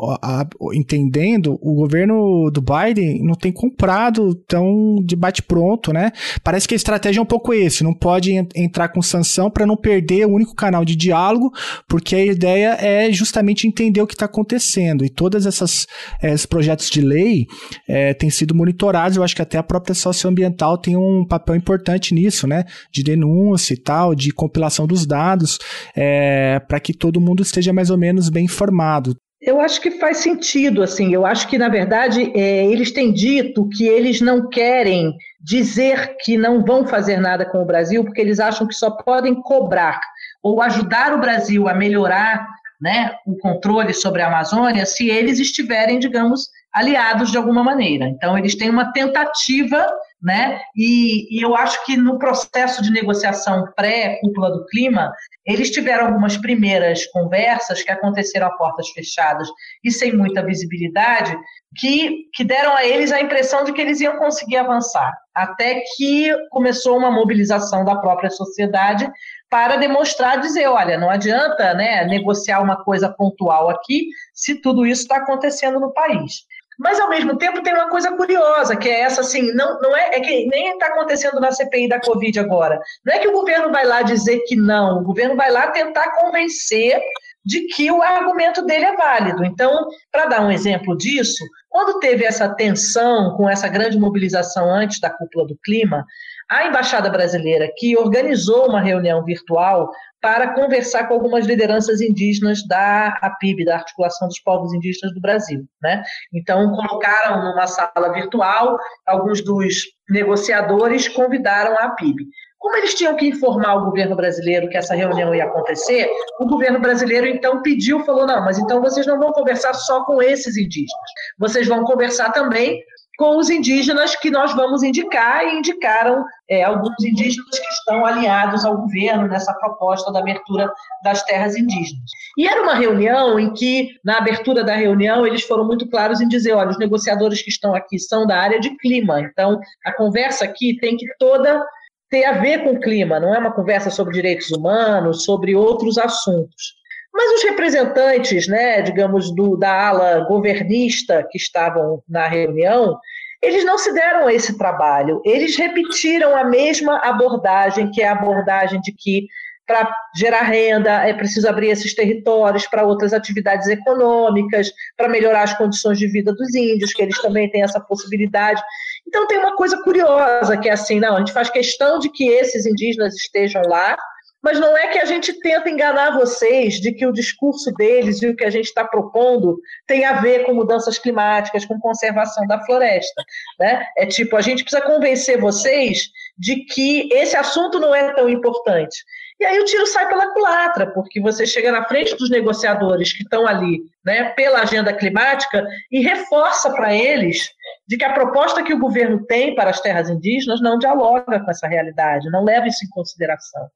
entendendo, o governo do Biden não tem comprado tão de bate-pronto, né? Parece que a estratégia é um pouco esse, não pode entrar com sanção para não perder o único canal de diálogo, porque a ideia é justamente entender o que está acontecendo, e todas essas esses projetos de lei é, têm sido monitorados, eu acho que até a própria socioambiental tem um papel importante nisso, né? De denúncia e tal, de compilação dos dados, é, para que todo mundo esteja mais ou menos bem informado. Eu acho que faz sentido, assim. Eu acho que, na verdade, é, eles têm dito que eles não querem dizer que não vão fazer nada com o Brasil, porque eles acham que só podem cobrar ou ajudar o Brasil a melhorar né, o controle sobre a Amazônia se eles estiverem, digamos, aliados de alguma maneira. Então, eles têm uma tentativa né? E, e, eu acho que no processo de negociação pré-cúpula do clima, eles tiveram algumas primeiras conversas que aconteceram a portas fechadas e sem muita visibilidade, que, que deram a eles a impressão de que eles iam conseguir avançar, até que começou uma mobilização da própria sociedade para demonstrar, dizer, olha, não adianta né, negociar uma coisa pontual aqui se tudo isso está acontecendo no país. Mas, ao mesmo tempo, tem uma coisa curiosa, que é essa, assim, não, não é, é que nem está acontecendo na CPI da Covid agora. Não é que o governo vai lá dizer que não, o governo vai lá tentar convencer de que o argumento dele é válido. Então, para dar um exemplo disso, quando teve essa tensão com essa grande mobilização antes da cúpula do clima, a embaixada brasileira que organizou uma reunião virtual para conversar com algumas lideranças indígenas da APIB, da Articulação dos Povos Indígenas do Brasil. Né? Então, colocaram numa sala virtual, alguns dos negociadores convidaram a APIB. Como eles tinham que informar o governo brasileiro que essa reunião ia acontecer, o governo brasileiro então pediu, falou: não, mas então vocês não vão conversar só com esses indígenas, vocês vão conversar também com os indígenas que nós vamos indicar e indicaram é, alguns indígenas que estão alinhados ao governo nessa proposta da abertura das terras indígenas. E era uma reunião em que, na abertura da reunião, eles foram muito claros em dizer: olha, os negociadores que estão aqui são da área de clima, então a conversa aqui tem que toda ter a ver com o clima, não é uma conversa sobre direitos humanos, sobre outros assuntos. Mas os representantes, né, digamos, do, da ala governista que estavam na reunião, eles não se deram a esse trabalho. Eles repetiram a mesma abordagem, que é a abordagem de que para gerar renda é preciso abrir esses territórios para outras atividades econômicas, para melhorar as condições de vida dos índios, que eles também têm essa possibilidade. Então tem uma coisa curiosa que é assim, não, a gente faz questão de que esses indígenas estejam lá, mas não é que a gente tenta enganar vocês de que o discurso deles e o que a gente está propondo tem a ver com mudanças climáticas, com conservação da floresta. Né? É tipo, a gente precisa convencer vocês de que esse assunto não é tão importante. E aí o tiro sai pela culatra, porque você chega na frente dos negociadores que estão ali né, pela agenda climática e reforça para eles de que a proposta que o governo tem para as terras indígenas não dialoga com essa realidade, não leva isso em consideração.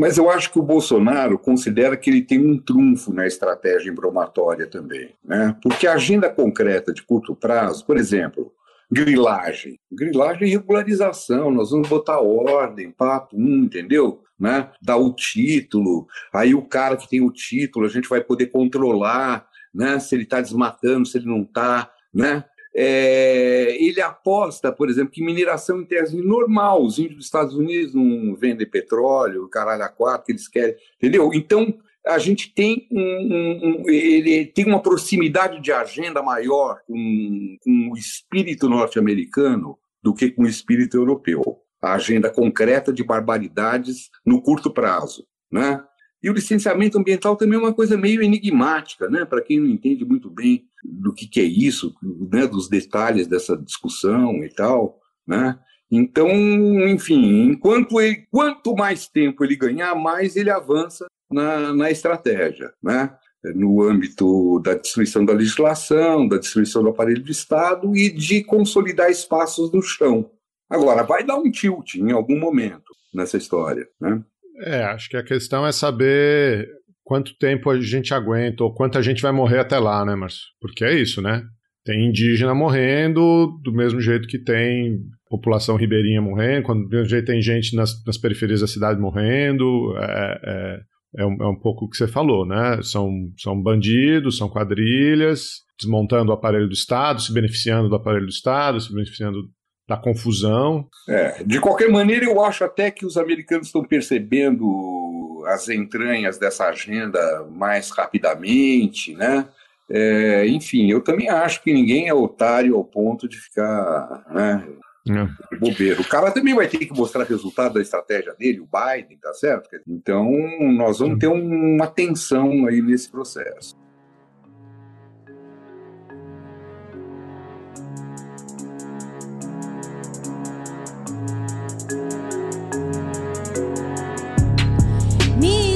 Mas eu acho que o Bolsonaro considera que ele tem um trunfo na estratégia embromatória também, né? Porque a agenda concreta de curto prazo, por exemplo, grilagem, grilagem e regularização, nós vamos botar ordem, papo, um, entendeu? Né? Dar o título, aí o cara que tem o título, a gente vai poder controlar, né? Se ele está desmatando, se ele não está, né? É, ele aposta, por exemplo, que mineração em terras normal, os índios dos Estados Unidos não vendem petróleo, caralho a quatro, que eles querem, entendeu? Então, a gente tem um, um, um, ele tem uma proximidade de agenda maior com, com o espírito norte-americano, do que com o espírito europeu. A agenda concreta de barbaridades no curto prazo, né? E o licenciamento ambiental também é uma coisa meio enigmática, né? Para quem não entende muito bem do que, que é isso, né? Dos detalhes dessa discussão e tal, né? Então, enfim, enquanto ele, quanto mais tempo ele ganhar, mais ele avança na, na estratégia, né? no âmbito da destruição da legislação, da destruição do aparelho do Estado e de consolidar espaços no chão. Agora, vai dar um tilt em algum momento nessa história, né? É, acho que a questão é saber quanto tempo a gente aguenta ou quanto a gente vai morrer até lá, né, Márcio? Porque é isso, né? Tem indígena morrendo do mesmo jeito que tem população ribeirinha morrendo, quando do mesmo jeito tem gente nas, nas periferias da cidade morrendo. É, é, é, um, é um pouco o que você falou, né? São, são bandidos, são quadrilhas, desmontando o aparelho do Estado, se beneficiando do aparelho do Estado, se beneficiando da confusão. É, de qualquer maneira, eu acho até que os americanos estão percebendo as entranhas dessa agenda mais rapidamente, né? É, enfim, eu também acho que ninguém é otário ao ponto de ficar né, é. bobeiro. O cara também vai ter que mostrar resultado da estratégia dele, o Biden, tá certo? Então, nós vamos ter uma tensão aí nesse processo.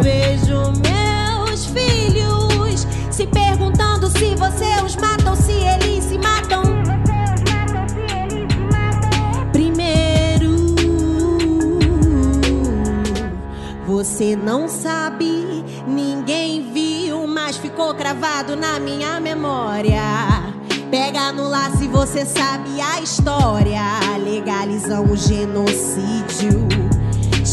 Vejo meus filhos se perguntando se você os mata ou se eles se matam. Primeiro, você não sabe, ninguém viu, mas ficou cravado na minha memória. Pega no laço se você sabe a história. Legalizam o genocídio.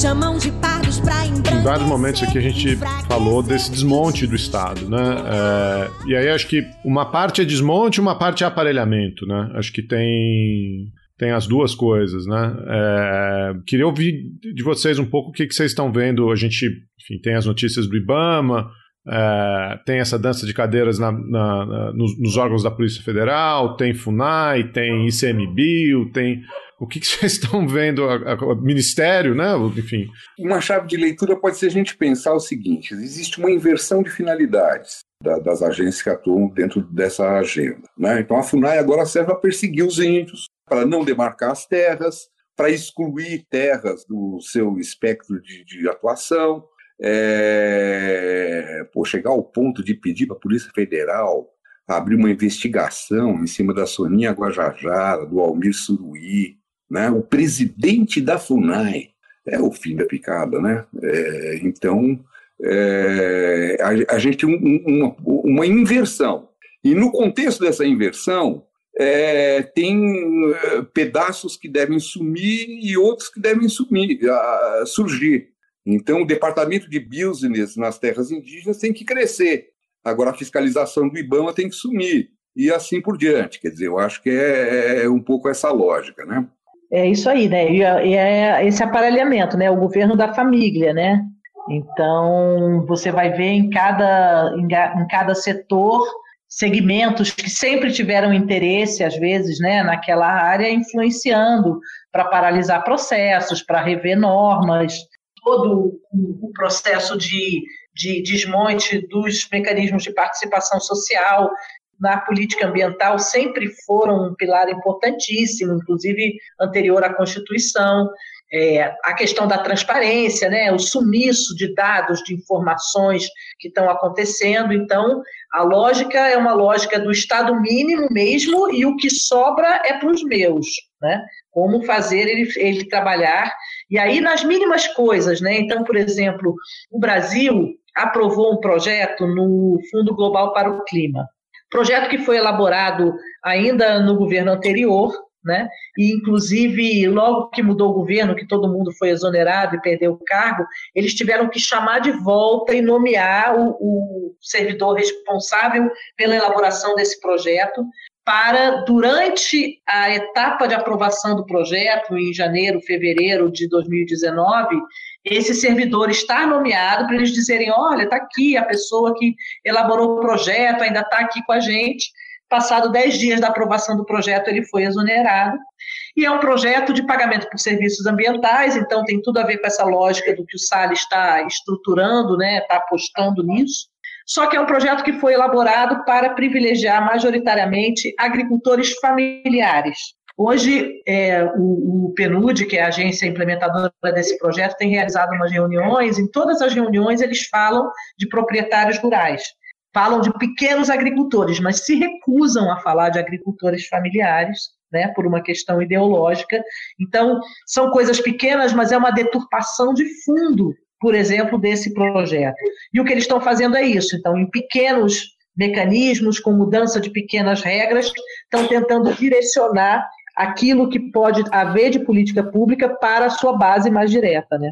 Chamam de pardos pra Em vários momentos aqui a gente falou desse desmonte do Estado, né? É, e aí acho que uma parte é desmonte, uma parte é aparelhamento, né? Acho que tem tem as duas coisas, né? É, queria ouvir de vocês um pouco o que, que vocês estão vendo. A gente, enfim, tem as notícias do IBAMA, é, tem essa dança de cadeiras na, na, na, nos, nos, órgãos da Polícia Federal, tem FUNAI, tem ICMBio, tem o que, que vocês estão vendo, o Ministério, né? Enfim. Uma chave de leitura pode ser a gente pensar o seguinte: existe uma inversão de finalidades da, das agências que atuam dentro dessa agenda. Né? Então a FUNAI agora serve para perseguir os índios, para não demarcar as terras, para excluir terras do seu espectro de, de atuação. É, chegar ao ponto de pedir para a Polícia Federal abrir uma investigação em cima da Soninha Guajajara, do Almir Suruí, né? O presidente da FUNAI é o fim da picada, né? É, então, é, a, a, gente tem um, uma, uma inversão. E no contexto dessa inversão, é, tem é, pedaços que devem sumir e outros que devem sumir, surgir. Então, o departamento de business nas terras indígenas tem que crescer. Agora, a fiscalização do IBAMA tem que sumir. E assim por diante. Quer dizer, eu acho que é, é um pouco essa lógica, né? É isso aí, né? E é esse aparelhamento, né? O governo da família, né? Então, você vai ver em cada, em cada setor segmentos que sempre tiveram interesse, às vezes, né, naquela área, influenciando para paralisar processos, para rever normas, todo o processo de, de desmonte dos mecanismos de participação social, na política ambiental sempre foram um pilar importantíssimo, inclusive anterior à Constituição. É, a questão da transparência, né, o sumiço de dados, de informações que estão acontecendo. Então, a lógica é uma lógica do Estado mínimo mesmo e o que sobra é para os meus. Né? Como fazer ele, ele trabalhar. E aí, nas mínimas coisas. Né? Então, por exemplo, o Brasil aprovou um projeto no Fundo Global para o Clima. Projeto que foi elaborado ainda no governo anterior, né? E, inclusive, logo que mudou o governo, que todo mundo foi exonerado e perdeu o cargo, eles tiveram que chamar de volta e nomear o, o servidor responsável pela elaboração desse projeto, para, durante a etapa de aprovação do projeto, em janeiro, fevereiro de 2019, esse servidor estar nomeado para eles dizerem: olha, está aqui a pessoa que elaborou o projeto, ainda está aqui com a gente. Passado 10 dias da aprovação do projeto, ele foi exonerado. E é um projeto de pagamento por serviços ambientais, então tem tudo a ver com essa lógica do que o Salles está estruturando, né, está apostando nisso. Só que é um projeto que foi elaborado para privilegiar majoritariamente agricultores familiares. Hoje, é, o, o, PNUD, que é a agência implementadora desse projeto, tem realizado umas reuniões. Em todas as reuniões, eles falam de proprietários rurais, falam de pequenos agricultores, mas se recusam a falar de agricultores familiares, né, por uma questão ideológica. Então, são coisas pequenas, mas é uma deturpação de fundo por exemplo, desse projeto. E o que eles estão fazendo é isso. Então, em pequenos mecanismos, com mudança de pequenas regras, estão tentando direcionar aquilo que pode haver de política pública para a sua base mais direta, né?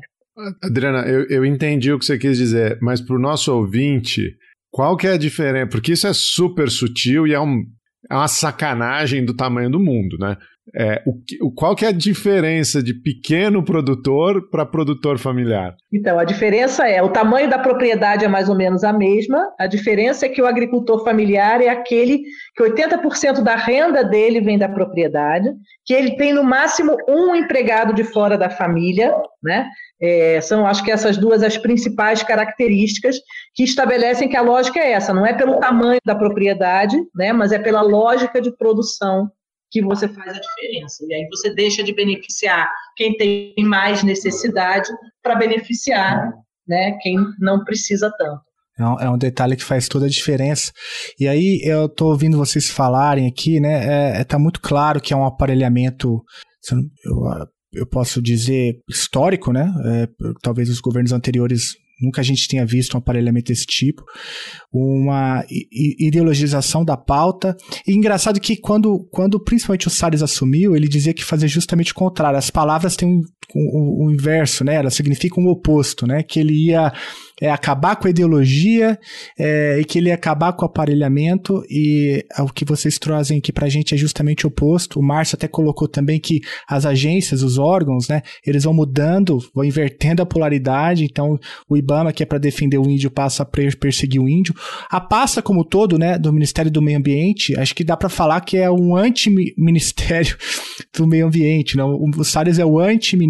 Adriana, eu, eu entendi o que você quis dizer, mas para o nosso ouvinte, qual que é a diferença? Porque isso é super sutil e é, um, é uma sacanagem do tamanho do mundo, né? É, o, qual que é a diferença de pequeno produtor para produtor familiar? Então, a diferença é, o tamanho da propriedade é mais ou menos a mesma, a diferença é que o agricultor familiar é aquele que 80% da renda dele vem da propriedade, que ele tem no máximo um empregado de fora da família, né? É, são, acho que essas duas as principais características que estabelecem que a lógica é essa, não é pelo tamanho da propriedade, né, mas é pela lógica de produção que você faz a diferença. E aí você deixa de beneficiar quem tem mais necessidade para beneficiar né, quem não precisa tanto. É um, é um, detalhe que faz toda a diferença. E aí eu estou ouvindo vocês falarem aqui, né? É, é, tá muito claro que é um aparelhamento. Eu, eu posso dizer histórico, né? É, talvez os governos anteriores Nunca a gente tinha visto um aparelhamento desse tipo. Uma ideologização da pauta. E engraçado que quando, quando principalmente o Salles assumiu, ele dizia que fazia justamente o contrário. As palavras têm o, o, inverso, né? Elas significam o oposto, né? Que ele ia é acabar com a ideologia é, e que ele ia acabar com o aparelhamento e o que vocês trazem aqui pra gente é justamente o oposto. O Márcio até colocou também que as agências, os órgãos, né, eles vão mudando, vão invertendo a polaridade, então o IBAMA que é para defender o índio passa a perseguir o índio. A pasta como todo, né, do Ministério do Meio Ambiente, acho que dá para falar que é um anti-ministério do meio ambiente, não? O Salles é o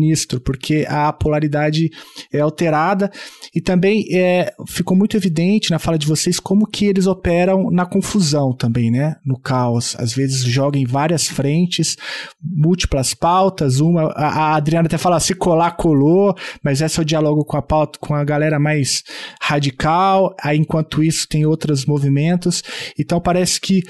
anti-ministro, porque a polaridade é alterada e também é, ficou muito evidente na fala de vocês como que eles operam na confusão também, né? No caos. Às vezes jogam em várias frentes, múltiplas pautas. Uma, a, a Adriana até fala se colar, colou, mas esse é o diálogo com a pauta, com a galera mais radical. Aí, enquanto isso, tem outros movimentos. Então, parece que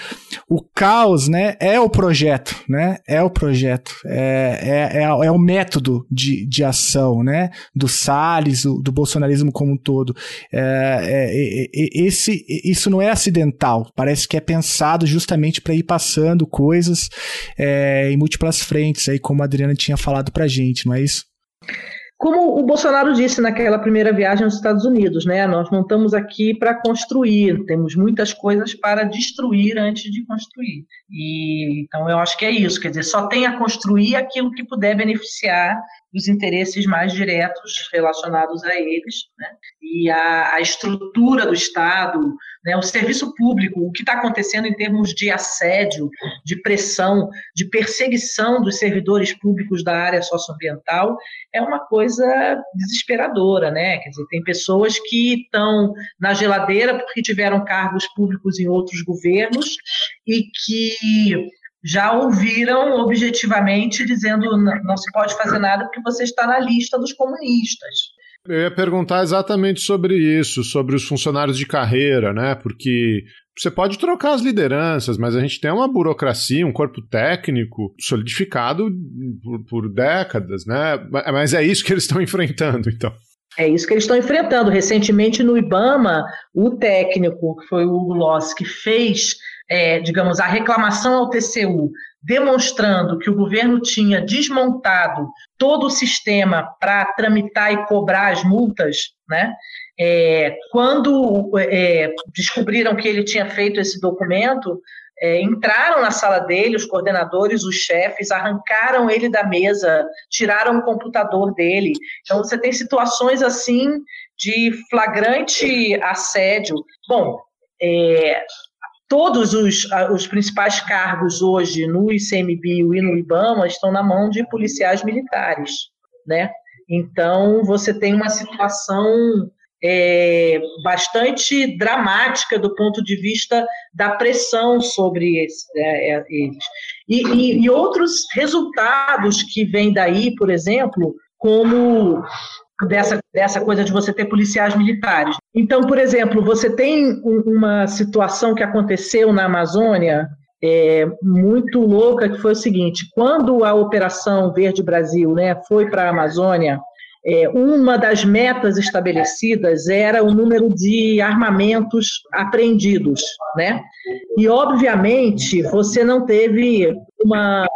o caos, né, é o projeto, né? É o projeto. É, é, é, é o método de, de ação, né? Do Salles, do, do bolsonarismo como um todo todo. É, é, é, esse, isso não é acidental, parece que é pensado justamente para ir passando coisas é, em múltiplas frentes, aí como a Adriana tinha falado para gente, não é isso? Como o Bolsonaro disse naquela primeira viagem aos Estados Unidos, né? Nós não estamos aqui para construir, temos muitas coisas para destruir antes de construir. E então eu acho que é isso, quer dizer, só tem a construir aquilo que puder beneficiar os interesses mais diretos relacionados a eles, né? e a, a, estrutura do Estado, né? o serviço público, o que está acontecendo em termos de assédio, de pressão, de perseguição dos servidores públicos da área socioambiental, é uma coisa desesperadora, né? Quer dizer, tem pessoas que estão na geladeira porque tiveram cargos públicos em outros governos e que já ouviram objetivamente dizendo não se pode fazer nada porque você está na lista dos comunistas. Eu ia perguntar exatamente sobre isso, sobre os funcionários de carreira, né? Porque você pode trocar as lideranças, mas a gente tem uma burocracia, um corpo técnico solidificado por, por décadas, né? Mas é isso que eles estão enfrentando, então. É isso que eles estão enfrentando. Recentemente, no IBAMA, o técnico, que foi o Hugo Loss, que fez, é, digamos, a reclamação ao TCU, demonstrando que o governo tinha desmontado todo o sistema para tramitar e cobrar as multas, né? É, quando é, descobriram que ele tinha feito esse documento, é, entraram na sala dele, os coordenadores, os chefes, arrancaram ele da mesa, tiraram o computador dele. Então, você tem situações assim de flagrante assédio. Bom, é, todos os, os principais cargos hoje no ICMBio e no IBAMA estão na mão de policiais militares, né? Então, você tem uma situação é, bastante dramática do ponto de vista da pressão sobre é, é, eles. E, e, e, outros resultados que vêm daí, por exemplo, como dessa, dessa coisa de você ter policiais militares. Então, por exemplo, você tem uma situação que aconteceu na Amazônia. É, muito louca que foi o seguinte quando a operação Verde Brasil né, foi para a Amazônia é, uma das metas estabelecidas era o número de armamentos apreendidos, né? E obviamente você não teve uma,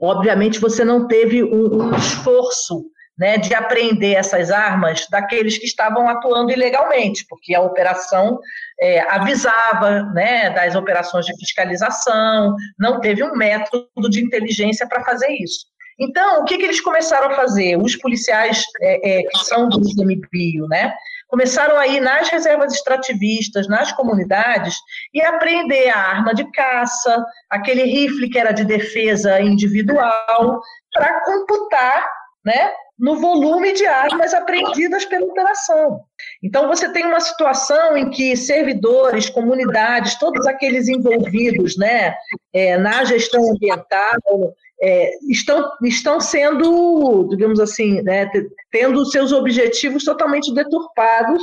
obviamente você não teve um, um esforço né, de apreender essas armas daqueles que estavam atuando ilegalmente, porque a operação é, avisava né, das operações de fiscalização, não teve um método de inteligência para fazer isso. Então, o que, que eles começaram a fazer? Os policiais é, é, que são do ICMBio, né? Começaram a ir nas reservas extrativistas, nas comunidades, e apreender a arma de caça, aquele rifle que era de defesa individual, para computar né, no volume de armas apreendidas pela operação. Então, você tem uma situação em que servidores, comunidades, todos aqueles envolvidos né, é, na gestão ambiental, é, estão, estão sendo, digamos assim, né, tendo seus objetivos totalmente deturpados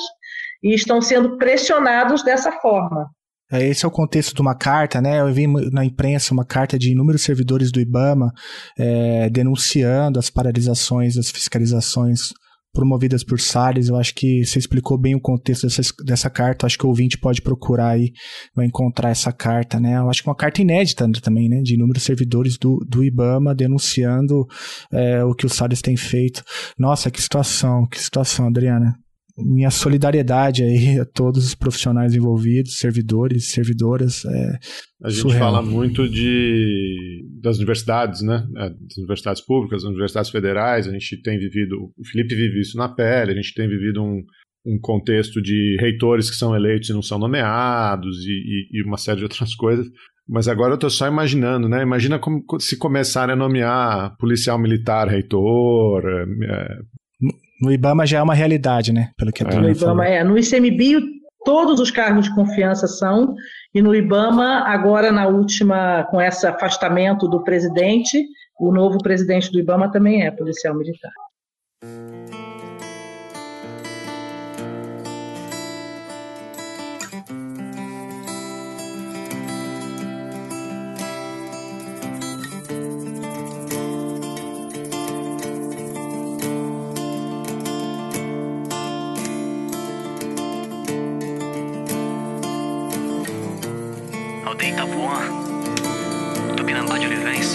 e estão sendo pressionados dessa forma. É, esse é o contexto de uma carta, né? Eu vi na imprensa uma carta de inúmeros servidores do IBAMA é, denunciando as paralisações, as fiscalizações promovidas por Salles. Eu acho que você explicou bem o contexto dessa, dessa carta. Acho que o ouvinte pode procurar aí, vai encontrar essa carta, né? Eu acho que é uma carta inédita também, né? De inúmeros servidores do, do IBAMA denunciando é, o que o Salles tem feito. Nossa, que situação, que situação, Adriana minha solidariedade aí a todos os profissionais envolvidos, servidores, servidoras. É a gente surreal. fala muito de das universidades, né? É, das universidades públicas, das universidades federais. A gente tem vivido, o Felipe vive isso na pele. A gente tem vivido um, um contexto de reitores que são eleitos e não são nomeados e, e, e uma série de outras coisas. Mas agora eu estou só imaginando, né? Imagina como, se começarem a nomear policial militar reitor, é, no IBAMA já é uma realidade, né? Pelo que a No IBAMA é. No ICMBio, todos os cargos de confiança são, e no IBAMA, agora na última, com esse afastamento do presidente, o novo presidente do IBAMA também é policial militar.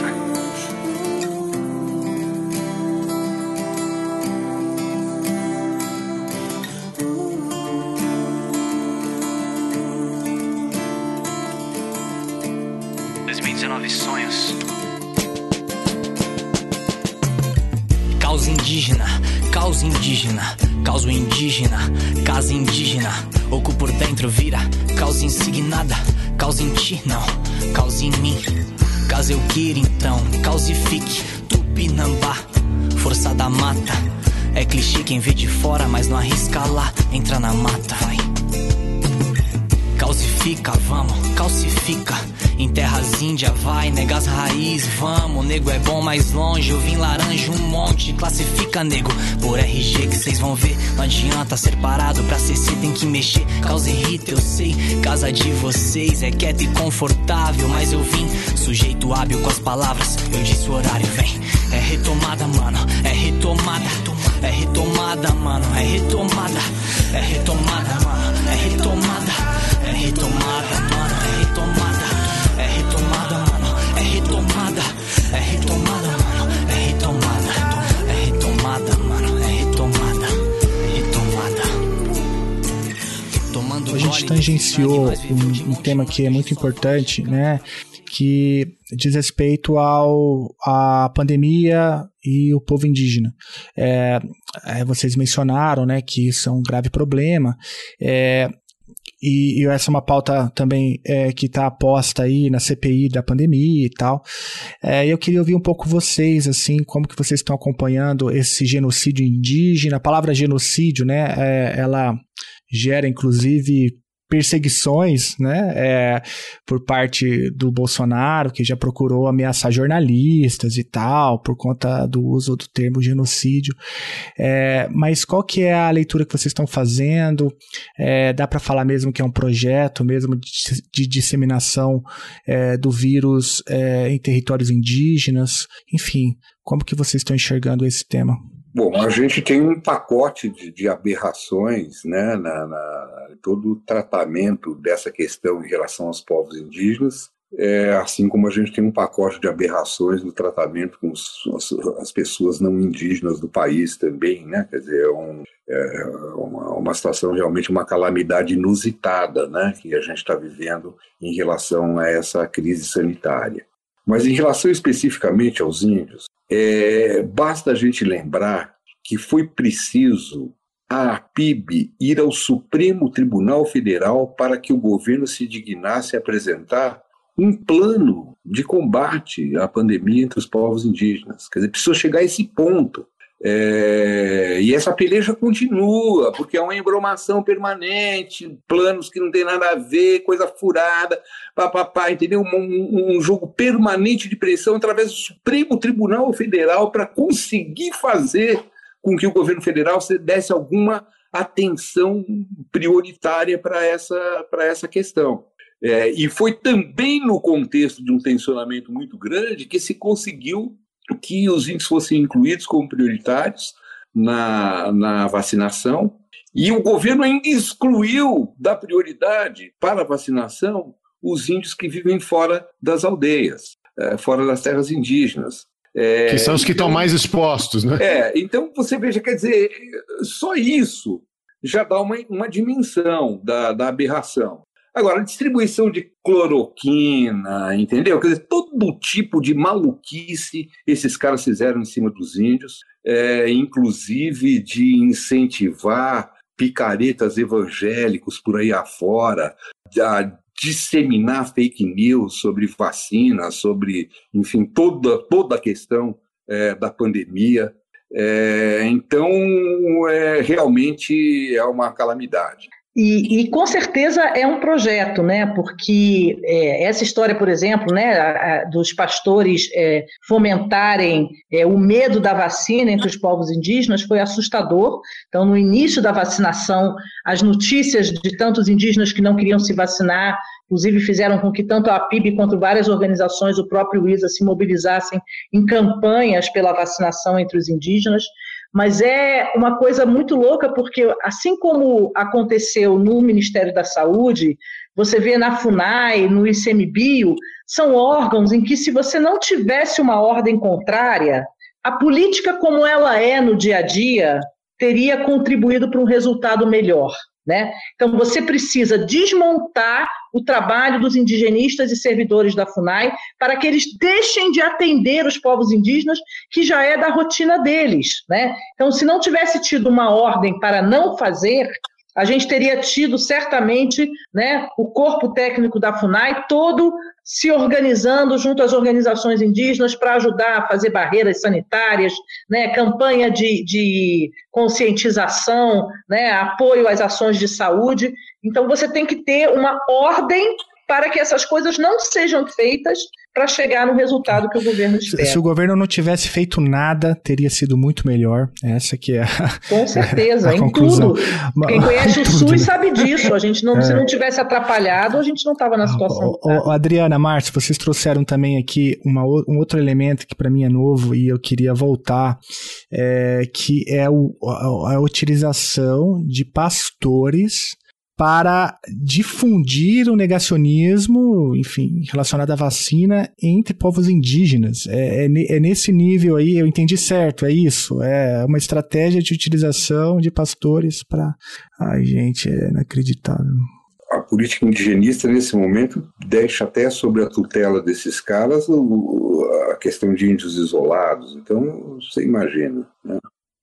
cabeça. Sonhos. Causa indígena, causa indígena, causa indígena, casa indígena. Oco por dentro vira, causa insignada, causa em ti não. Então, calcifique tupinambá, força da mata. É clichê quem vê de fora, mas não arrisca lá, entra na mata, vai. Calcifica, vamos, calcifica nego é bom mais longe. Eu vim laranja um monte, classifica nego por RG que vocês vão ver. Não adianta ser parado pra ser se tem que mexer. Causa irrita, eu sei. Casa de vocês é quieta e confortável, mas eu vim sujeito hábil com as palavras. Eu disse o horário, vem. É retomada, mano, é retomada. É retomada mano, é retomada, é retomada, mano, é retomada, é retomada, mano, é retomada, é retomada, é retomada, mano, é retomada, é retomada, mano, é retomada, é retomada. Tomando a gente tangenciou um, um tema que é muito importante, né? que diz respeito ao à pandemia e o povo indígena. É, é, vocês mencionaram, né, que isso é um grave problema. É, e, e, essa é uma pauta também é, que está posta aí na CPI da pandemia e tal. É, eu queria ouvir um pouco vocês, assim, como que vocês estão acompanhando esse genocídio indígena. A palavra genocídio, né, é, ela gera inclusive perseguições, né, é, por parte do Bolsonaro, que já procurou ameaçar jornalistas e tal, por conta do uso do termo genocídio. É, mas qual que é a leitura que vocês estão fazendo? É, dá para falar mesmo que é um projeto mesmo de, de disseminação é, do vírus é, em territórios indígenas? Enfim, como que vocês estão enxergando esse tema? Bom, a gente tem um pacote de, de aberrações, né, na, na, todo o tratamento dessa questão em relação aos povos indígenas, é, assim como a gente tem um pacote de aberrações no tratamento com os, as, as, pessoas não indígenas do país também, né, quer dizer, é, um, é uma, uma, situação realmente uma calamidade inusitada, né, que a gente está vivendo em relação a essa crise sanitária. Mas em relação especificamente aos índios, é, basta a gente lembrar que foi preciso a PIB ir ao Supremo Tribunal Federal para que o governo se dignasse a apresentar um plano de combate à pandemia entre os povos indígenas. Quer dizer, precisou chegar a esse ponto. É, e essa peleja continua, porque é uma embromação permanente, planos que não tem nada a ver, coisa furada, papapá, entendeu? Um, um jogo permanente de pressão através do Supremo Tribunal Federal para conseguir fazer com que o governo federal desse alguma atenção prioritária para essa, essa questão. É, e foi também no contexto de um tensionamento muito grande que se conseguiu que os índios fossem incluídos como prioritários na, na vacinação. E o governo ainda excluiu da prioridade para a vacinação os índios que vivem fora das aldeias, é, fora das terras indígenas. É, que são os que então, estão mais expostos, né? É, então você veja, quer dizer, só isso já dá uma, uma dimensão da, da aberração. Agora, distribuição de cloroquina, entendeu? Quer dizer, todo tipo de maluquice esses caras fizeram em cima dos índios, é, inclusive de incentivar picaretas evangélicos por aí afora, a disseminar fake news sobre vacina, sobre, enfim, toda, toda a questão é, da pandemia. É, então, é, realmente é uma calamidade. E, e, com certeza é um projeto, né? Porque é, essa história, por exemplo, né, a, a, dos pastores é, fomentarem é, o medo da vacina entre os povos indígenas foi assustador. Então, no início da vacinação, as notícias de tantos indígenas que não queriam se vacinar, inclusive fizeram com que tanto a PIB quanto várias organizações, o próprio ISA, se mobilizassem em campanhas pela vacinação entre os indígenas. Mas é uma coisa muito louca, porque assim como aconteceu no Ministério da Saúde, você vê na FUNAI, no ICMBio, são órgãos em que, se você não tivesse uma ordem contrária, a política como ela é no dia a dia teria contribuído para um resultado melhor. Né? Então, você precisa desmontar o trabalho dos indigenistas e servidores da FUNAI para que eles deixem de atender os povos indígenas, que já é da rotina deles. Né? Então, se não tivesse tido uma ordem para não fazer, a gente teria tido certamente né, o corpo técnico da FUNAI todo se organizando junto às organizações indígenas para ajudar a fazer barreiras sanitárias, né, campanha de, de conscientização, né, apoio às ações de saúde. Então, você tem que ter uma ordem para que essas coisas não sejam feitas para chegar no resultado que o governo espera. Se o governo não tivesse feito nada, teria sido muito melhor. Essa que é a, Com certeza, a em conclusão. tudo. Quem conhece o SUS sabe disso. A gente não, é. se não tivesse atrapalhado, a gente não estava na situação. O, o, Adriana, Márcio, vocês trouxeram também aqui uma, um outro elemento que para mim é novo e eu queria voltar, é, que é o, a, a utilização de pastores para difundir o negacionismo, enfim, relacionado à vacina entre povos indígenas. É, é, é, nesse nível aí, eu entendi certo, é isso. É uma estratégia de utilização de pastores para. Ai, gente, é inacreditável. A política indigenista, nesse momento, deixa até sobre a tutela desses caras a questão de índios isolados. Então, você imagina. Né?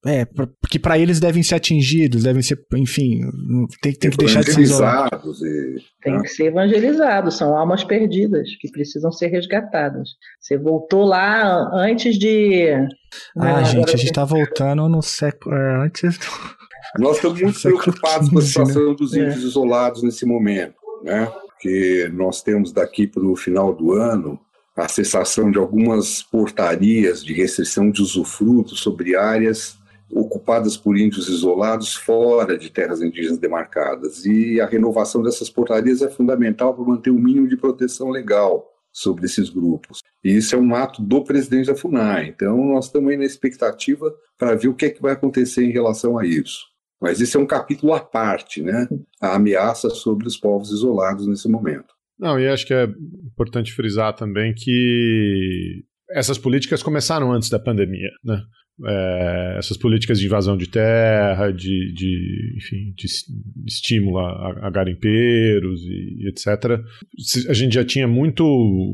É, porque para eles devem ser atingidos, devem ser, enfim, tem, tem que deixar de ser isolados. E... Tem né? que ser evangelizados, são almas perdidas que precisam ser resgatadas. Você voltou lá antes de. Ah, ah gente, a gente está voltando no século. É, antes do... Nós estamos muito preocupados com a situação né? dos índios é. isolados nesse momento, né? Porque nós temos daqui para o final do ano a cessação de algumas portarias de restrição de usufruto sobre áreas ocupadas por índios isolados fora de terras indígenas demarcadas. E a renovação dessas portarias é fundamental para manter o um mínimo de proteção legal sobre esses grupos. E isso é um ato do presidente da FUNAI. Então, nós estamos aí na expectativa para ver o que é que vai acontecer em relação a isso. Mas isso é um capítulo à parte, né? A ameaça sobre os povos isolados nesse momento. Não, e acho que é importante frisar também que essas políticas começaram antes da pandemia, né? É, essas políticas de invasão de terra, de, de, enfim, de estímulo a, a garimpeiros e, e, etc. A gente já tinha muito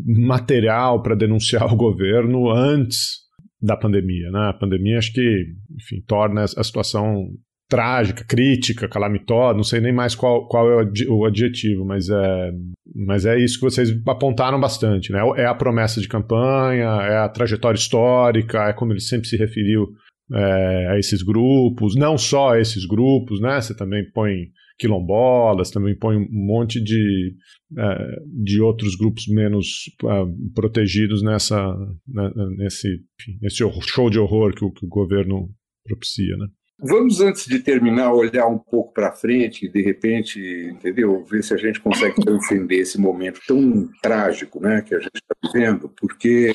material para denunciar o governo antes da pandemia. Né? A pandemia acho que enfim, torna a situação trágica, crítica, calamitosa, não sei nem mais qual, qual é o adjetivo, mas é, mas é isso que vocês apontaram bastante, né? É a promessa de campanha, é a trajetória histórica, é como ele sempre se referiu é, a esses grupos, não só a esses grupos, né? Você também põe quilombolas, também põe um monte de, é, de outros grupos menos uh, protegidos nessa, né, nesse, nesse show de horror que o, que o governo propicia, né? Vamos, antes de terminar, olhar um pouco para frente e, de repente, entendeu? Ver se a gente consegue transcender esse momento tão trágico né, que a gente está vivendo, porque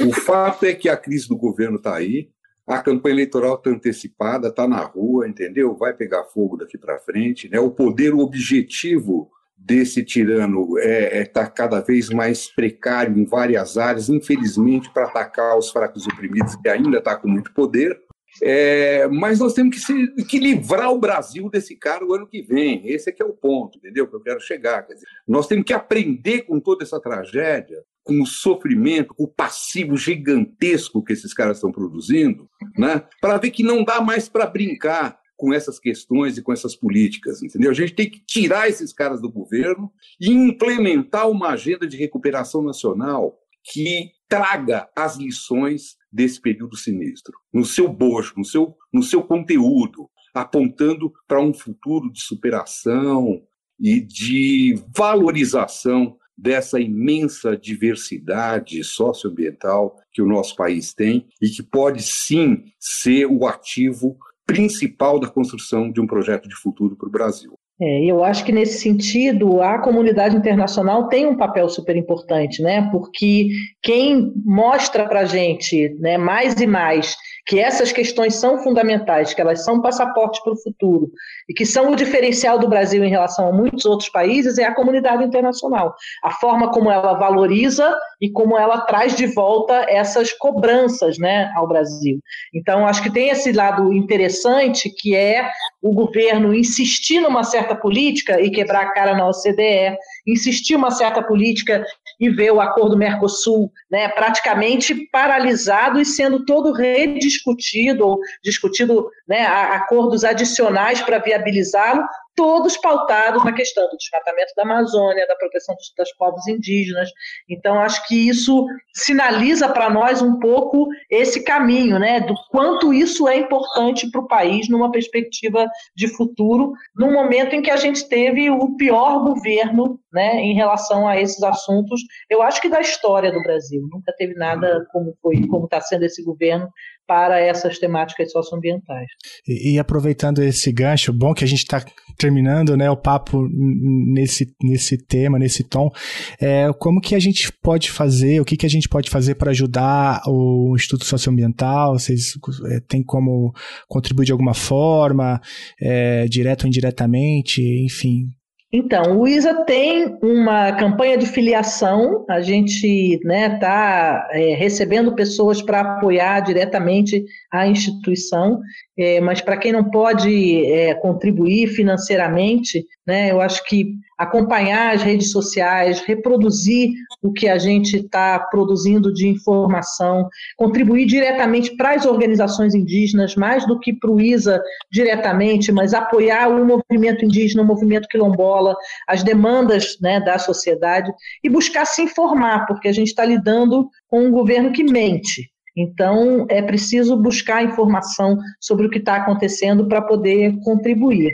o fato é que a crise do governo está aí, a campanha eleitoral está antecipada, está na rua, entendeu? Vai pegar fogo daqui para frente. Né? O poder objetivo desse tirano está é, é, tá cada vez mais precário em várias áreas, infelizmente, para atacar os fracos oprimidos, que ainda está com muito poder. É, mas nós temos que, se, que livrar o Brasil desse cara o ano que vem. Esse é que é o ponto, entendeu? Que eu quero chegar. Quer dizer, nós temos que aprender com toda essa tragédia, com o sofrimento, com o passivo gigantesco que esses caras estão produzindo, né? para ver que não dá mais para brincar com essas questões e com essas políticas, entendeu? A gente tem que tirar esses caras do governo e implementar uma agenda de recuperação nacional que traga as lições desse período sinistro, no seu bojo, no seu, no seu conteúdo, apontando para um futuro de superação e de valorização dessa imensa diversidade socioambiental que o nosso país tem e que pode sim ser o ativo principal da construção de um projeto de futuro para o Brasil. É, eu acho que nesse sentido a comunidade internacional tem um papel super importante, né? Porque quem mostra para gente, né, mais e mais que essas questões são fundamentais, que elas são passaportes para o futuro e que são o diferencial do Brasil em relação a muitos outros países é a comunidade internacional. A forma como ela valoriza e como ela traz de volta essas cobranças né, ao Brasil. Então, acho que tem esse lado interessante que é o governo insistir numa certa política e quebrar a cara na OCDE, insistir uma certa política e ver o acordo Mercosul né, praticamente paralisado e sendo todo rediscutido, ou discutido né, acordos adicionais para viabilizá-lo, todos pautados na questão do desmatamento da Amazônia, da proteção dos, dos povos indígenas. Então, acho que isso sinaliza para nós um pouco esse caminho, né, do quanto isso é importante para o país numa perspectiva de futuro, num momento em que a gente teve o pior governo, né, em relação a esses assuntos. Eu acho que da história do Brasil nunca teve nada como foi, como está sendo esse governo para essas temáticas socioambientais. E, e aproveitando esse gancho, bom que a gente está terminando né, o papo nesse, nesse tema, nesse tom, é, como que a gente pode fazer, o que, que a gente pode fazer para ajudar o Instituto Socioambiental? Vocês é, têm como contribuir de alguma forma, é, direto ou indiretamente, enfim, então, o ISA tem uma campanha de filiação, a gente está né, tá, é, recebendo pessoas para apoiar diretamente a instituição, é, mas para quem não pode é, contribuir financeiramente, né, eu acho que acompanhar as redes sociais, reproduzir o que a gente está produzindo de informação, contribuir diretamente para as organizações indígenas, mais do que para o ISA diretamente, mas apoiar o movimento indígena, o movimento quilombola, as demandas né, da sociedade e buscar se informar, porque a gente está lidando com um governo que mente. Então, é preciso buscar informação sobre o que está acontecendo para poder contribuir.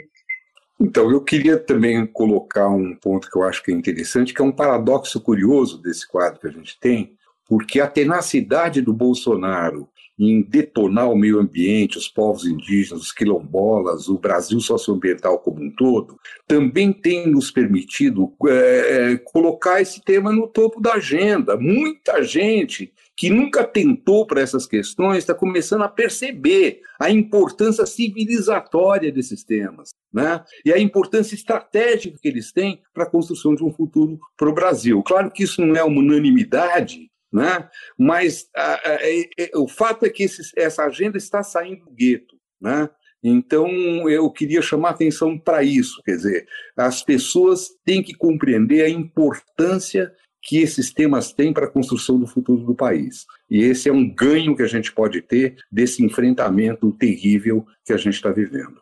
Então, eu queria também colocar um ponto que eu acho que é interessante, que é um paradoxo curioso desse quadro que a gente tem, porque a tenacidade do Bolsonaro em detonar o meio ambiente, os povos indígenas, os quilombolas, o Brasil socioambiental como um todo, também tem nos permitido é, colocar esse tema no topo da agenda. Muita gente que nunca tentou para essas questões está começando a perceber a importância civilizatória desses temas. Né? E a importância estratégica que eles têm para a construção de um futuro para o Brasil. Claro que isso não é uma unanimidade, né? mas a, a, a, o fato é que essa agenda está saindo do gueto. Né? Então, eu queria chamar atenção para isso, quer dizer, as pessoas têm que compreender a importância que esses temas têm para a construção do futuro do país. E esse é um ganho que a gente pode ter desse enfrentamento terrível que a gente está vivendo.